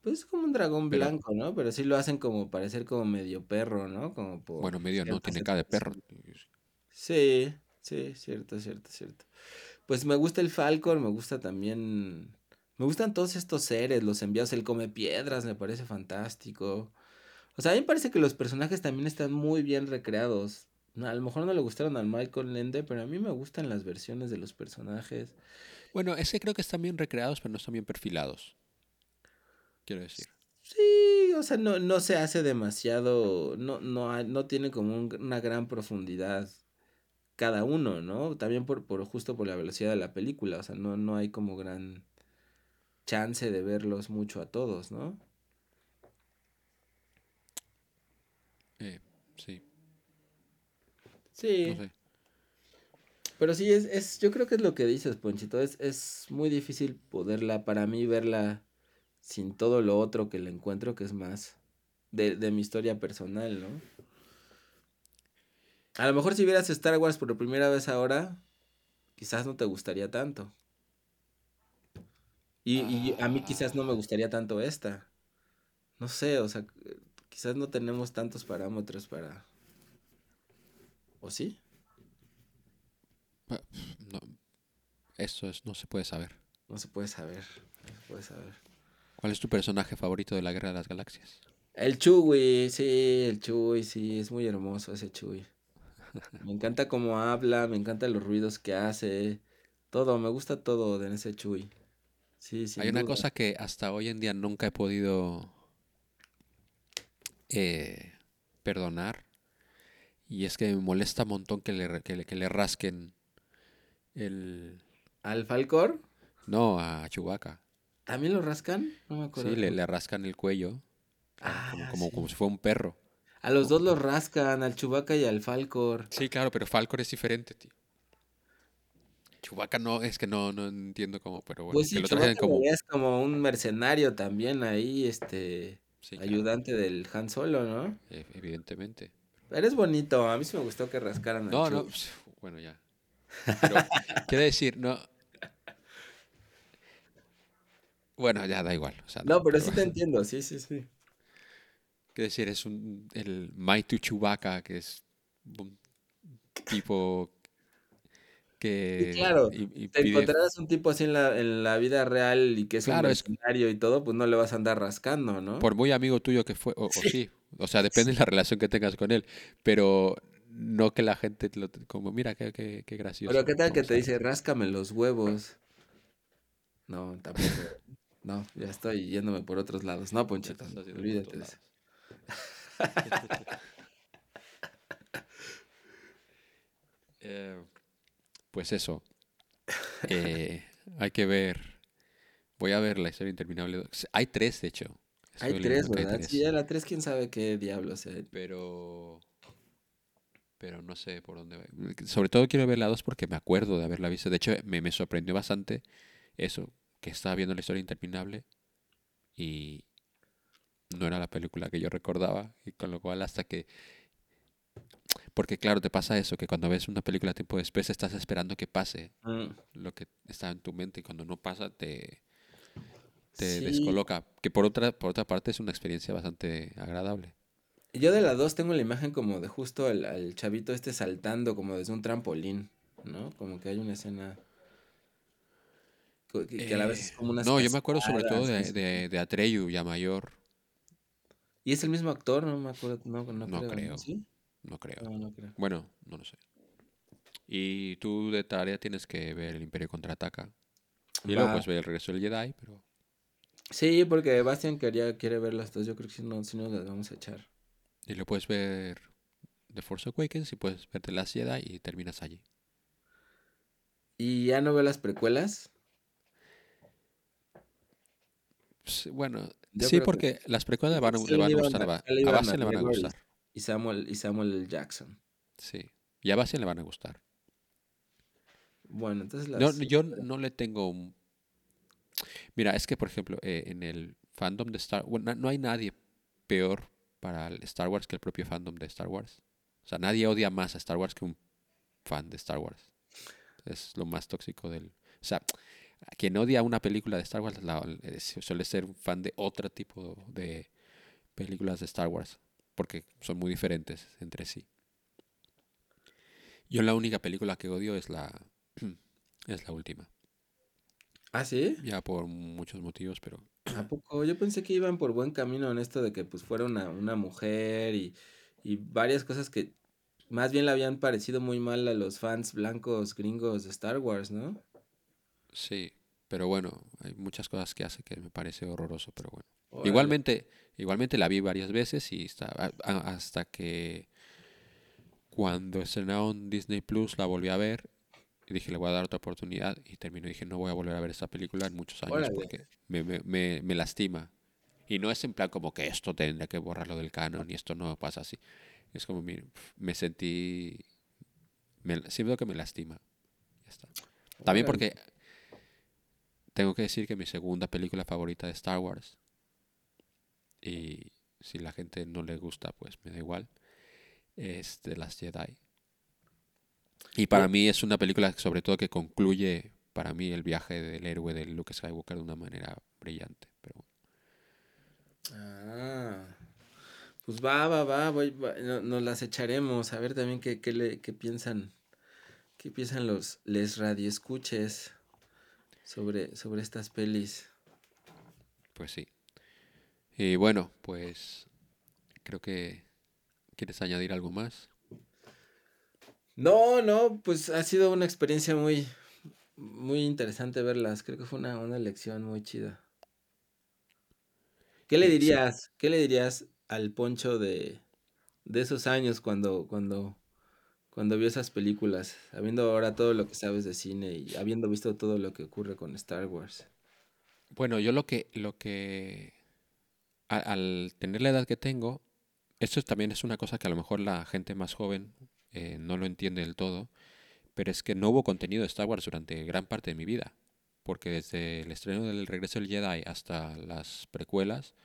Pues es como un dragón Pero- blanco, ¿no? Pero sí lo hacen como parecer como medio perro, ¿no? Como por Bueno, medio no, tiene cara de perro. Sí, sí, cierto, cierto, cierto. Pues me gusta el Falcor, me gusta también... Me gustan todos estos seres, los enviados, el come piedras, me parece fantástico. O sea, a mí me parece que los personajes también están muy bien recreados. A lo mejor no le gustaron al Michael Lende, pero a mí me gustan las versiones de los personajes. Bueno, es que creo que están bien recreados, pero no están bien perfilados. Quiero decir. Sí, o sea, no, no se hace demasiado, no, no, no tiene como un- una gran profundidad cada uno, ¿no? También por, por justo por la velocidad de la película, o sea, no, no hay como gran chance de verlos mucho a todos, ¿no? Eh, sí, Sí, no sé. pero sí, es, es, yo creo que es lo que dices, Ponchito, es, es muy difícil poderla, para mí, verla sin todo lo otro que le encuentro, que es más de, de mi historia personal, ¿no? A lo mejor si vieras Star Wars por primera vez ahora, quizás no te gustaría tanto. Y, y a mí quizás no me gustaría tanto esta. No sé, o sea, quizás no tenemos tantos parámetros para... ¿O sí? No, eso es, no se puede saber. No se puede saber. No se puede saber. ¿Cuál es tu personaje favorito de la Guerra de las Galaxias? El Chuy, sí, el Chuy, sí, es muy hermoso ese Chuy. Me encanta cómo habla, me encantan los ruidos que hace, todo, me gusta todo de ese Chuy. Sí, Hay una cosa que hasta hoy en día nunca he podido eh, perdonar. Y es que me molesta un montón que le, re- que le, que le rasquen el... ¿Al Falcor? No, a Chewbacca. ¿También lo rascan? No me acuerdo. Sí, le, le rascan el cuello. Ah, como, como, sí. como si fuera un perro. A los dos los rascan, al Chubaca y al Falcor. Sí, claro, pero Falcor es diferente, tío. Chewbacca no, es que no, no entiendo cómo, pero bueno, Pues que sí, lo trajen como... es como un mercenario también ahí, este, Sí, claro, ayudante del Han Solo, ¿no? e- evidentemente. Pero es bonito, a mí sí me gustó que rascaran al No, Chewie. no, pues, bueno, ya. Pero, quiero decir, no... Bueno, ya da igual. o sea, No, pero sí te entiendo, sí, sí, sí. Quiero decir, es un, el Mighty Chewbacca, que es un tipo que... claro, y- y Te encontrarás un tipo así en la, en la vida real y que es Claro, un es- mercenario y todo, pues no le vas a andar rascando, ¿no? por muy amigo tuyo que fue, o, o sí, o sea, depende de la relación que tengas con él, pero no que la gente lo, como, mira, qué, qué, qué gracioso. Pero qué tal que te dice, ráscame los huevos. No, tampoco. No, ya estoy yéndome por otros lados. No, Ponchito, olvídate de eso. Eh, pues eso. Eh, hay que ver. Voy a ver la historia interminable. dos. Hay tres, de hecho. Hay tres, hay ¿verdad? tres. Sí, ya la tres, quién sabe qué diablos. eh. Pero. Pero no sé por dónde va. Sobre todo quiero ver la 2 porque me acuerdo de haberla visto. De hecho, me, me sorprendió bastante eso, que estaba viendo la historia interminable y no era la película que yo recordaba. Y con lo cual, hasta que. Porque, claro, te pasa eso, que cuando ves una película tiempo después estás esperando que pase Mm, lo que está en tu mente y cuando no pasa te, te Sí. descoloca. Que por otra, por otra parte es una experiencia bastante agradable. Yo de la dos tengo la imagen como de justo al, al chavito este saltando como desde un trampolín, ¿no? Como que hay una escena que, que a la vez es Eh, como una no, yo me acuerdo sobre todo de, de, de Atreyu, ya mayor. ¿Y es el mismo actor? No me acuerdo, no, no, No creo. creo. ¿Sí? No creo. No, no creo. Bueno, no lo sé. Y tú de tarea tienes que ver el Imperio contraataca. Y luego pues ver el regreso del Jedi, pero Sí, porque Bastian quería, quiere ver las dos, yo creo que si no, si no las vamos a echar. y lo puedes ver The Force Awakens y puedes ver The Last Jedi y terminas allí. ¿Y ya no veo las precuelas? Sí, Bueno, Yo sí, que- porque las precuelas le van a, Sí, le van a iban gustar. a- A, le Bastian van a gustar. Y Samuel, y Samuel. Jackson. Sí. Y a Bastian le van a gustar. Bueno, entonces las... No, yo no le tengo un... Mira, es que, por ejemplo, eh, en el fandom de Star Wars, no hay nadie peor para el Star Wars que el propio fandom de Star Wars. O sea, nadie odia más a Star Wars que un fan de Star Wars. Es lo más tóxico del... O sea, quien odia una película de Star Wars la- eh, suele ser un fan de otro tipo de películas de Star Wars, porque son muy diferentes entre sí. Yo la única película que odio es la, es la última. ¿Ah, sí? Ya por muchos motivos, pero ¿A poco? Yo pensé que iban por buen camino en esto de que pues fuera una, una mujer y, y varias cosas que más bien le habían parecido muy mal a los fans blancos gringos de Star Wars, ¿no? Sí. Pero bueno, hay muchas cosas que hace que me parece horroroso, pero bueno. Igualmente, igualmente la vi varias veces y está, hasta que cuando estrenaron Disney Plus la volví a ver y dije le voy a dar otra oportunidad y termino y dije no voy a volver a ver esta película en muchos años porque me, me, me, me lastima. Y no es en plan como que esto tendría que borrarlo del canon y esto no pasa así. Es como, mire, me sentí... Me, siento que me lastima. Ya está. También porque tengo que decir que mi segunda película favorita de Star Wars, y si la gente no le gusta, pues me da igual, es The Last Jedi. Y para mí es una película sobre todo que concluye para mí el viaje del héroe de Luke Skywalker de una manera brillante. Pero. Ah, pues va, va, va, voy, va, no- nos las echaremos, a ver también qué, qué, le, qué piensan, qué piensan los les radioescuches sobre, sobre estas pelis. Pues sí. Y bueno, pues creo que quieres añadir algo más. No, no, pues ha sido una experiencia muy, muy interesante verlas. Creo que fue una, una lección muy chida. ¿Qué le sí. dirías? ¿Qué le dirías al Poncho de, de esos años cuando, cuando, cuando vio esas películas? Habiendo ahora todo lo que sabes de cine y habiendo visto todo lo que ocurre con Star Wars. Bueno, yo lo que, lo que, a- al tener la edad que tengo, esto también es una cosa que a lo mejor la gente más joven eh, no lo entiende del todo, pero es que no hubo contenido de Star Wars durante gran parte de mi vida, porque desde el estreno del Regreso del Jedi hasta las precuelas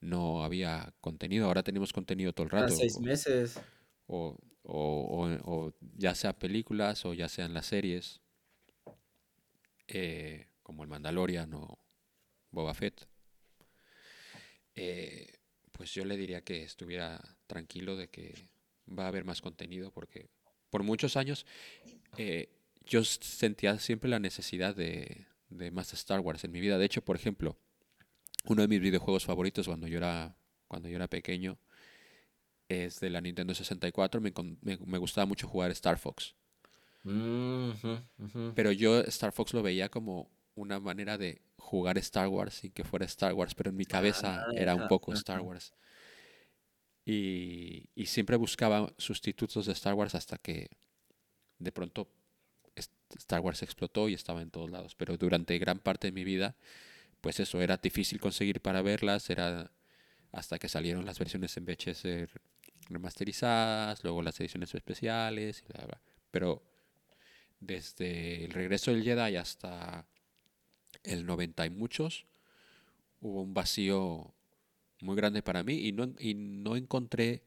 no había contenido, ahora tenemos contenido todo el rato, seis o- meses. o, o- ya sea películas o ya sean las series, eh, como el Mandalorian o Boba Fett, eh, pues yo le diría que estuviera tranquilo de que va a haber más contenido porque por muchos años eh, yo sentía siempre la necesidad de, de más Star Wars en mi vida. De hecho, por ejemplo, uno de mis videojuegos favoritos cuando yo era, cuando yo era pequeño es de la Nintendo 64. Me, me- me gustaba mucho jugar Star Fox. Mm. Pero yo Star Fox lo veía como una manera de jugar Star Wars sin que fuera Star Wars, pero en mi cabeza era un Ah, poco. Star Wars. Y, y siempre buscaba sustitutos de Star Wars hasta que de pronto Star Wars explotó y estaba en todos lados. Pero durante gran parte de mi vida, pues eso, era difícil conseguir para verlas, era hasta que salieron las versiones en VHS remasterizadas, luego las ediciones especiales, bla, bla. pero desde el regreso del Jedi hasta el 90 y muchos, hubo un vacío muy grande para mí y no, y no encontré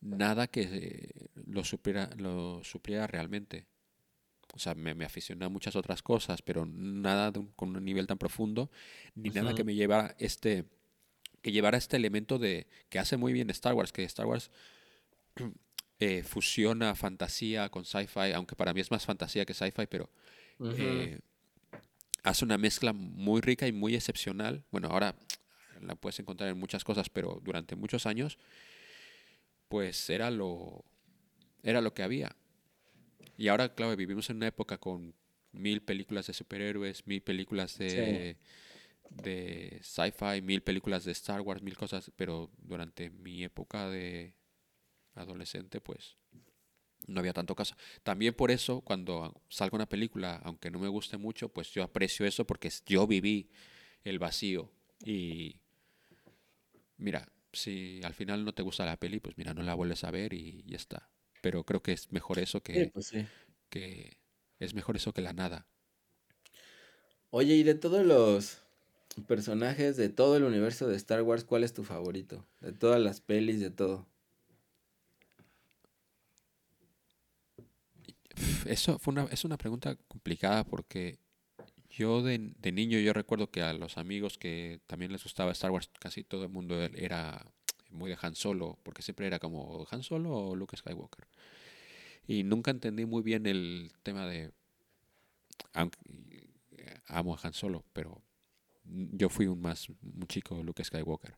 nada que eh, lo supiera, lo supliera realmente. O sea, me, me aficioné a muchas otras cosas, pero nada un- con un nivel tan profundo, ni nada que me llevara este que llevara este elemento de que hace muy bien Star Wars, que Star Wars eh, fusiona fantasía con sci-fi, aunque para mí es más fantasía que sci-fi, pero eh, hace una mezcla muy rica y muy excepcional. Bueno, ahora la puedes encontrar en muchas cosas, pero durante muchos años, pues era lo, era lo que había. Y ahora, claro, vivimos en una época con mil películas de superhéroes, mil películas de, de sci-fi, mil películas de Star Wars, mil cosas, pero durante mi época de adolescente, pues no había tanto caso. También por eso, cuando salga una película, aunque no me guste mucho, pues yo aprecio eso porque yo viví el vacío. Y mira, si al final no te gusta la peli, pues mira, no la vuelves a ver y ya está. Pero creo que es mejor eso Sí, que, pues sí. que es mejor eso que la nada. Oye, y de todos los personajes de todo el universo de Star Wars, ¿cuál es tu favorito? De todas las pelis, de todo. Eso fue una, es una pregunta complicada porque yo de, de niño yo recuerdo que a los amigos que también les gustaba Star Wars, casi todo el mundo er- era muy de Han Solo, porque siempre era como Han Solo o Luke Skywalker. Y nunca entendí muy bien el tema de... Amo a Han Solo, pero yo fui un más un chico Luke Skywalker.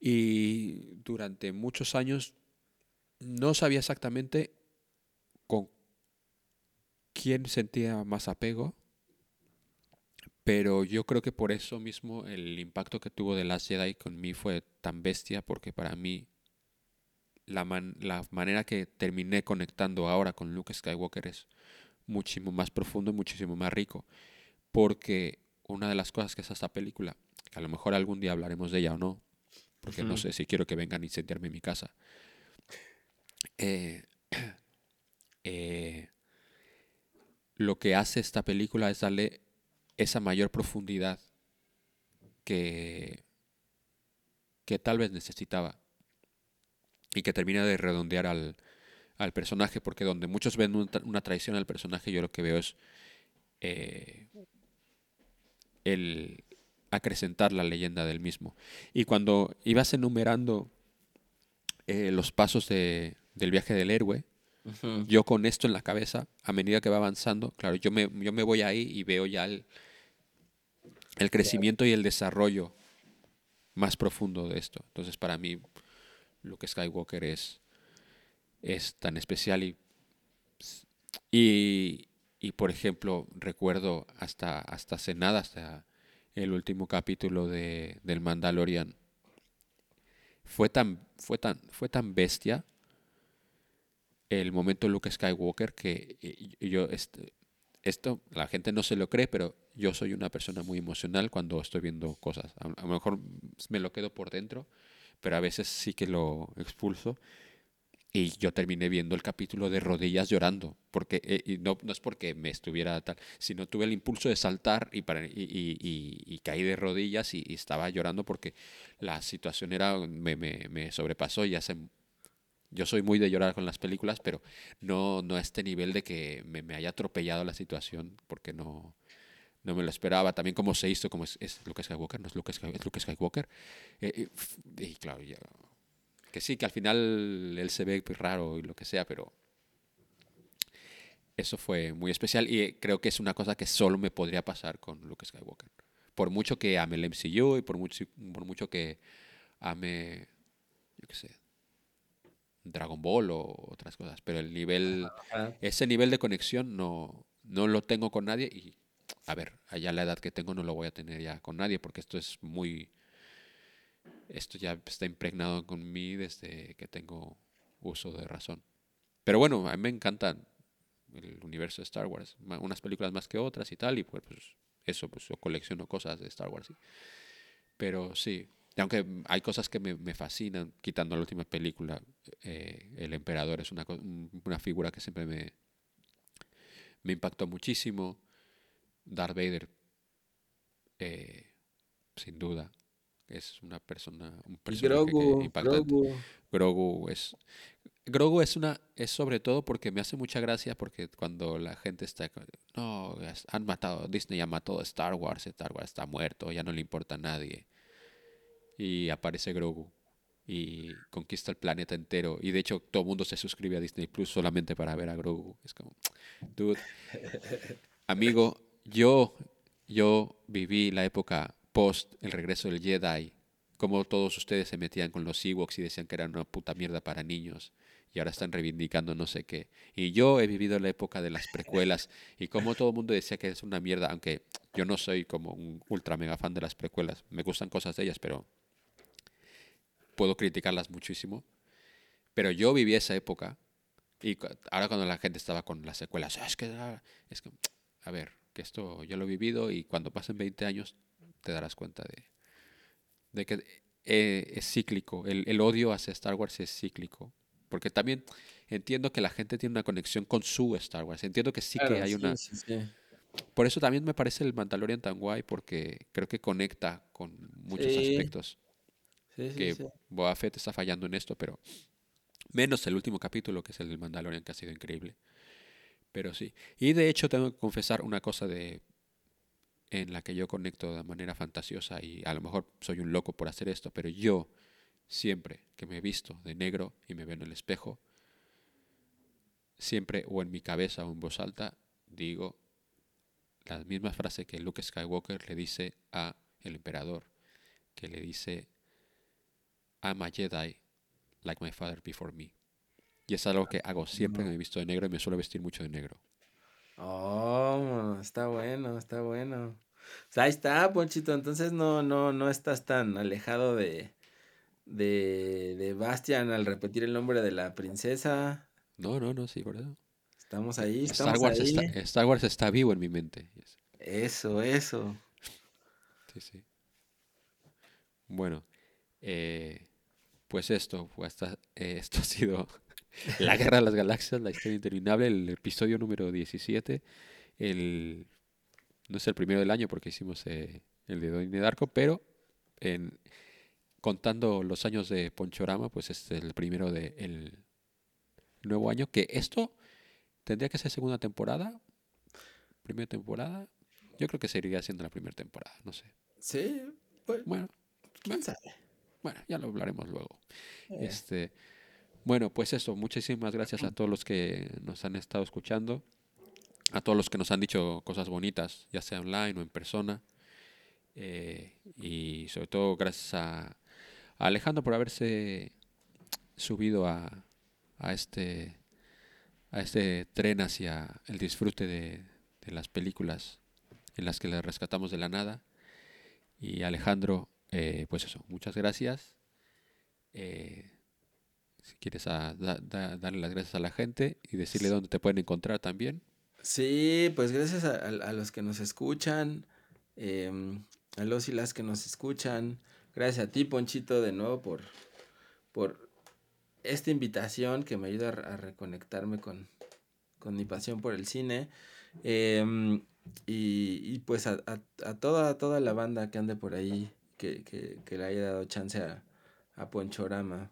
Y durante muchos años no sabía exactamente con quién sentía más apego, pero yo creo que por eso mismo el impacto que tuvo The Last Jedi con mí fue tan bestia, porque para mí la, man- la manera que terminé conectando ahora con Luke Skywalker es muchísimo más profundo y muchísimo más rico, porque una de las cosas que es esta película, que a lo mejor algún día hablaremos de ella o no, porque no sé si quiero que vengan y sentarme en mi casa. Eh, eh, lo que hace esta película es darle esa mayor profundidad que, que tal vez necesitaba y que termina de redondear al, al personaje, porque donde muchos ven una traición al personaje, yo lo que veo es eh, el acrecentar la leyenda del mismo. Y cuando ibas enumerando eh, los pasos de- del viaje del héroe, yo con esto en la cabeza, a medida que va avanzando, claro, yo me, yo me voy ahí y veo ya el, el crecimiento y el desarrollo más profundo de esto. Entonces, para mí, Luke Skywalker es, es tan especial y, y, y, por ejemplo, recuerdo hasta, hasta hace nada, hasta el último capítulo de, del Mandalorian, fue tan, fue tan, fue tan bestia el momento Luke Skywalker que eh, yo este, esto la gente no se lo cree, pero yo soy una persona muy emocional cuando estoy viendo cosas. A, a lo mejor me lo quedo por dentro, pero a veces sí que lo expulso. Y yo terminé viendo el capítulo de rodillas llorando, porque eh, no, no es porque me estuviera tal, sino tuve el impulso de saltar y, para, y, y- y- caí de rodillas y, estaba llorando porque la situación era me, me, me sobrepasó y hace yo soy muy de llorar con las películas, pero no, no a este nivel de que me, me haya atropellado la situación, porque no, no me lo esperaba. También como se hizo, como es, es Luke Skywalker, no es Sky- es Luke Skywalker. Eh, y, y claro, ya- que sí, que al final él se ve pues, raro y lo que sea, pero eso fue muy especial y creo que es una cosa que solo me podría pasar con Luke Skywalker. Por mucho que ame el MCU y por mucho, por mucho que ame, yo qué sé, Dragon Ball o otras cosas, pero el nivel, Ajá. ese nivel de conexión no, no lo tengo con nadie y, a ver, allá la edad que tengo no lo voy a tener ya con nadie porque esto es muy, esto ya está impregnado con mí desde que tengo uso de razón. Pero bueno, a mí me encanta el universo de Star Wars, unas películas más que otras y tal, y pues, pues, eso, pues yo colecciono cosas de Star Wars. ¿sí? Pero sí, aunque hay cosas que me, me fascinan, quitando la última película, eh, el emperador es una, una figura que siempre me, me impactó muchísimo. Darth Vader, eh, sin duda, es una persona, un personaje Grogu, impactante. Grogu. Grogu es Grogu es una es sobre todo porque me hace mucha gracia porque cuando la gente está no han matado Disney ya mató a Star Wars Star Wars está muerto ya no le importa a nadie y aparece Grogu y conquista el planeta entero y de hecho todo el mundo se suscribe a Disney Plus solamente para ver a Grogu es como dude amigo yo yo viví la época post el regreso del Jedi como todos ustedes se metían con los Ewoks y decían que eran una puta mierda para niños y ahora están reivindicando no sé qué. Y yo he vivido la época de las precuelas y como todo el mundo decía que es una mierda, aunque yo no soy como un ultra mega fan de las precuelas, me gustan cosas de ellas, pero puedo criticarlas muchísimo. Pero yo viví esa época y ahora cuando la gente estaba con las secuelas, "Ah, es que, ah", es que, a ver, que esto yo lo he vivido y cuando pasen 20 años te darás cuenta de, de que eh, es cíclico. El, el odio hacia Star Wars es cíclico. Porque también entiendo que la gente tiene una conexión con su Star Wars. Entiendo que sí Claro, que hay sí, una... sí, sí. Por eso también me parece el Mandalorian tan guay, porque creo que conecta con muchos aspectos. Que sí. Boba Fett está fallando en esto, pero menos el último capítulo, que es el del Mandalorian, que ha sido increíble. Pero sí. Y de hecho tengo que confesar una cosa de en la que yo conecto de manera fantasiosa y a lo mejor soy un loco por hacer esto, pero yo siempre que me he visto de negro y me veo en el espejo, siempre o en mi cabeza o en voz alta digo la misma frase que Luke Skywalker le dice a el emperador, que le dice I'm a Jedi like my father before me. Y es algo que hago siempre que me he visto de negro y me suelo vestir mucho de negro. Oh, está bueno, está bueno. Pues ahí está, Ponchito. Entonces no, no, no estás tan alejado de, de, de Bastian al repetir el nombre de la princesa. No, no, no, sí, por eso. Estamos ahí, Star estamos Wars, ahí. está, Star Wars está vivo en mi mente. Yes. Eso, eso. Sí, sí. Bueno, eh, pues esto, hasta, eh, esto ha sido La Guerra de las Galaxias, la historia interminable, el episodio número 17. El, no es el primero del año porque hicimos eh, el de Donnie Darko, pero en, contando los años de Ponchorama, pues es el primero del nuevo año. Que esto tendría que ser segunda temporada, primera temporada. Yo creo que seguiría siendo la primera temporada, no sé. Sí, pues, Bueno, quién sabe. bueno, ya lo hablaremos luego. Eh. Este, bueno, pues eso, muchísimas gracias a todos los que nos han estado escuchando, a todos los que nos han dicho cosas bonitas, ya sea online o en persona, eh, y sobre todo gracias a, Alejandro por haberse subido a, a este a este tren hacia el disfrute de, de las películas en las que le rescatamos de la nada. Y Alejandro, eh, pues eso, muchas gracias. Eh, si quieres a- da- da- darle las gracias a la gente y decirle dónde te pueden encontrar también. Sí, pues gracias a, a- a los que nos escuchan, em, a los y las que nos escuchan. Gracias a ti, Ponchito, de nuevo por, por esta invitación que me ayuda a, re- a reconectarme con, con mi pasión por el cine. Em, y, y pues a, a- a toda, toda la banda que ande por ahí, que, que- que le haya dado chance a, a Ponchorama.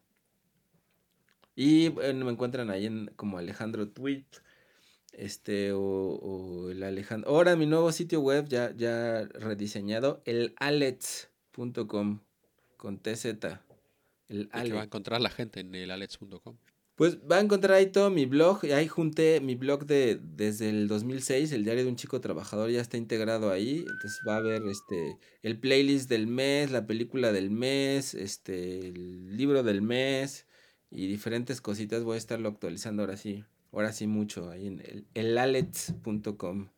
Y bueno, me encuentran ahí en, como Alejandro Tweet este o, o el Alejandro ahora mi nuevo sitio web ya ya rediseñado el alets.com con tz el que va a Alex. encontrar la gente en el alex.com. pues va a encontrar ahí todo mi blog y ahí junté mi blog de desde el 2006 el diario de un chico trabajador ya está integrado ahí entonces va a haber este el playlist del mes la película del mes este el libro del mes y diferentes cositas voy a estarlo actualizando ahora sí ahora sí mucho ahí en el elalets.com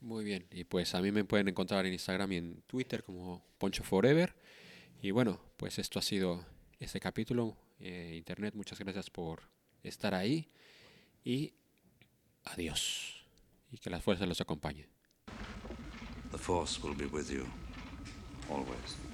Muy bien, y pues a mí me pueden encontrar en Instagram y en Twitter como Poncho Forever. Y bueno, pues esto ha sido este capítulo. Eh, Internet, muchas gracias por estar ahí. Y adiós. Y que la fuerza los acompañe. The Force will be with you always.